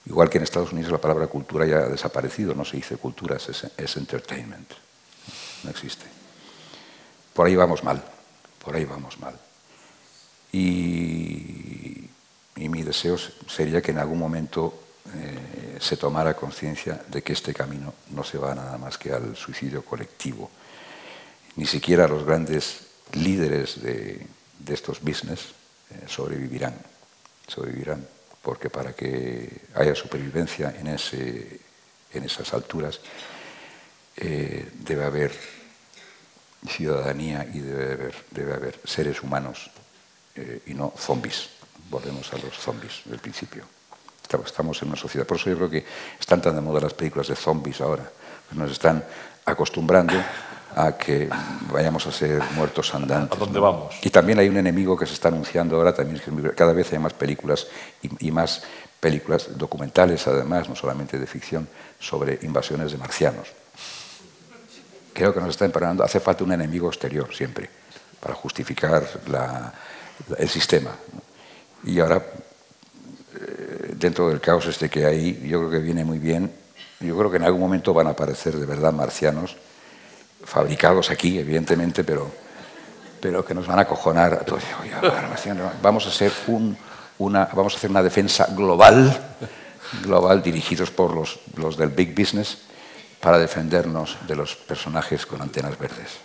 Igual que en Estados Unidos la palabra cultura ya ha desaparecido, no se dice cultura, es, entertainment, no existe. Por ahí vamos mal, por ahí vamos mal. Y, y mi deseo sería que en algún momento eh, se tomara conciencia de que este camino no se va nada más que al suicidio colectivo. Ni siquiera los grandes líderes de, de estos business sobrevivirán, sobrevivirán, porque para que haya supervivencia en, ese, en esas alturas eh, debe haber ciudadanía y debe haber, debe haber seres humanos eh, y no zombies. Volvemos a los zombies del principio. Estamos- en una sociedad. Por eso yo creo que están tan de moda las películas de zombies ahora. Nos están acostumbrando a que vayamos a ser muertos andantes. ¿A dónde ¿no? vamos? Y también hay un enemigo que se está anunciando ahora, también cada vez hay más películas y, y más películas documentales, además, no solamente de ficción, sobre invasiones de marcianos. Creo que nos está emparando, hace falta un enemigo exterior siempre, para justificar la- la- el sistema. Y ahora, eh, dentro del caos este que hay, yo creo que viene muy bien, yo creo que en algún momento van a aparecer de verdad marcianos, fabricados aquí, evidentemente, pero, pero que nos van a marciano, Vamos a, ser un- una, vamos a hacer una defensa global global dirigidos por los, los del Big Business para defendernos de los personajes con antenas verdes.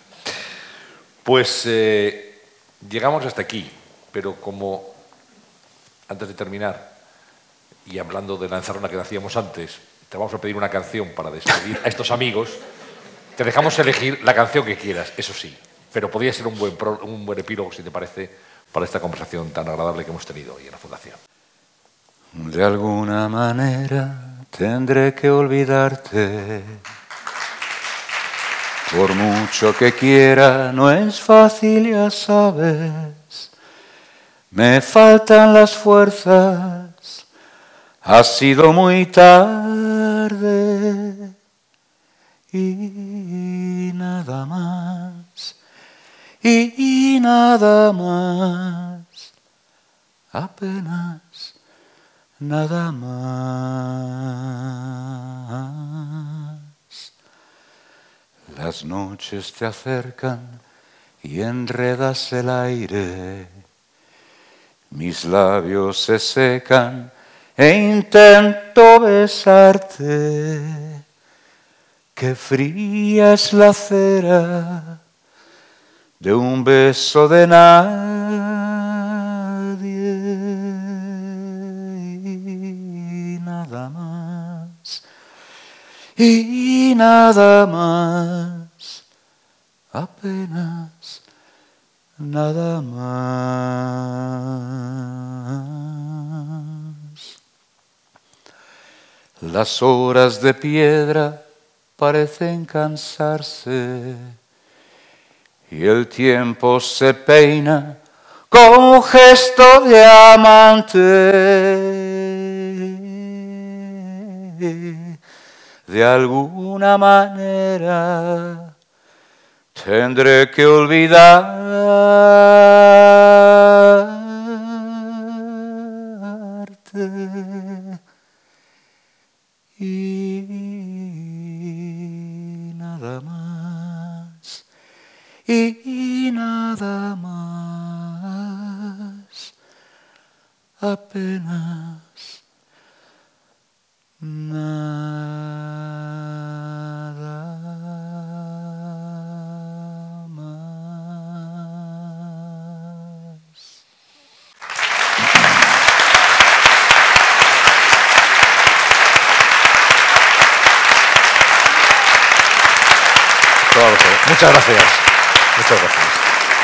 Pues eh, llegamos hasta aquí, pero como antes de terminar y hablando de la encerrona que hacíamos antes, te vamos a pedir una canción para despedir a estos amigos. Te dejamos elegir la canción que quieras, eso sí, pero podría ser un buen, un buen epílogo, si te parece, para esta conversación tan agradable que hemos tenido hoy en la Fundación. De alguna manera tendré que olvidarte. Por mucho que quiera, no es fácil, ya sabes. Me faltan las fuerzas, ha sido muy tarde. Y nada más, y nada más, apenas nada más. Las noches te acercan y enredas el aire. Mis labios se secan e intento besarte. Qué fría es la cera de un beso de nadie y nada más y nada más apenas nada más. Las horas de piedra parecen cansarse y el tiempo se peina con gesto de amante. De alguna manera tendré que olvidarte. Y nada más, apenas nada más. Muchas gracias. Muchas gracias.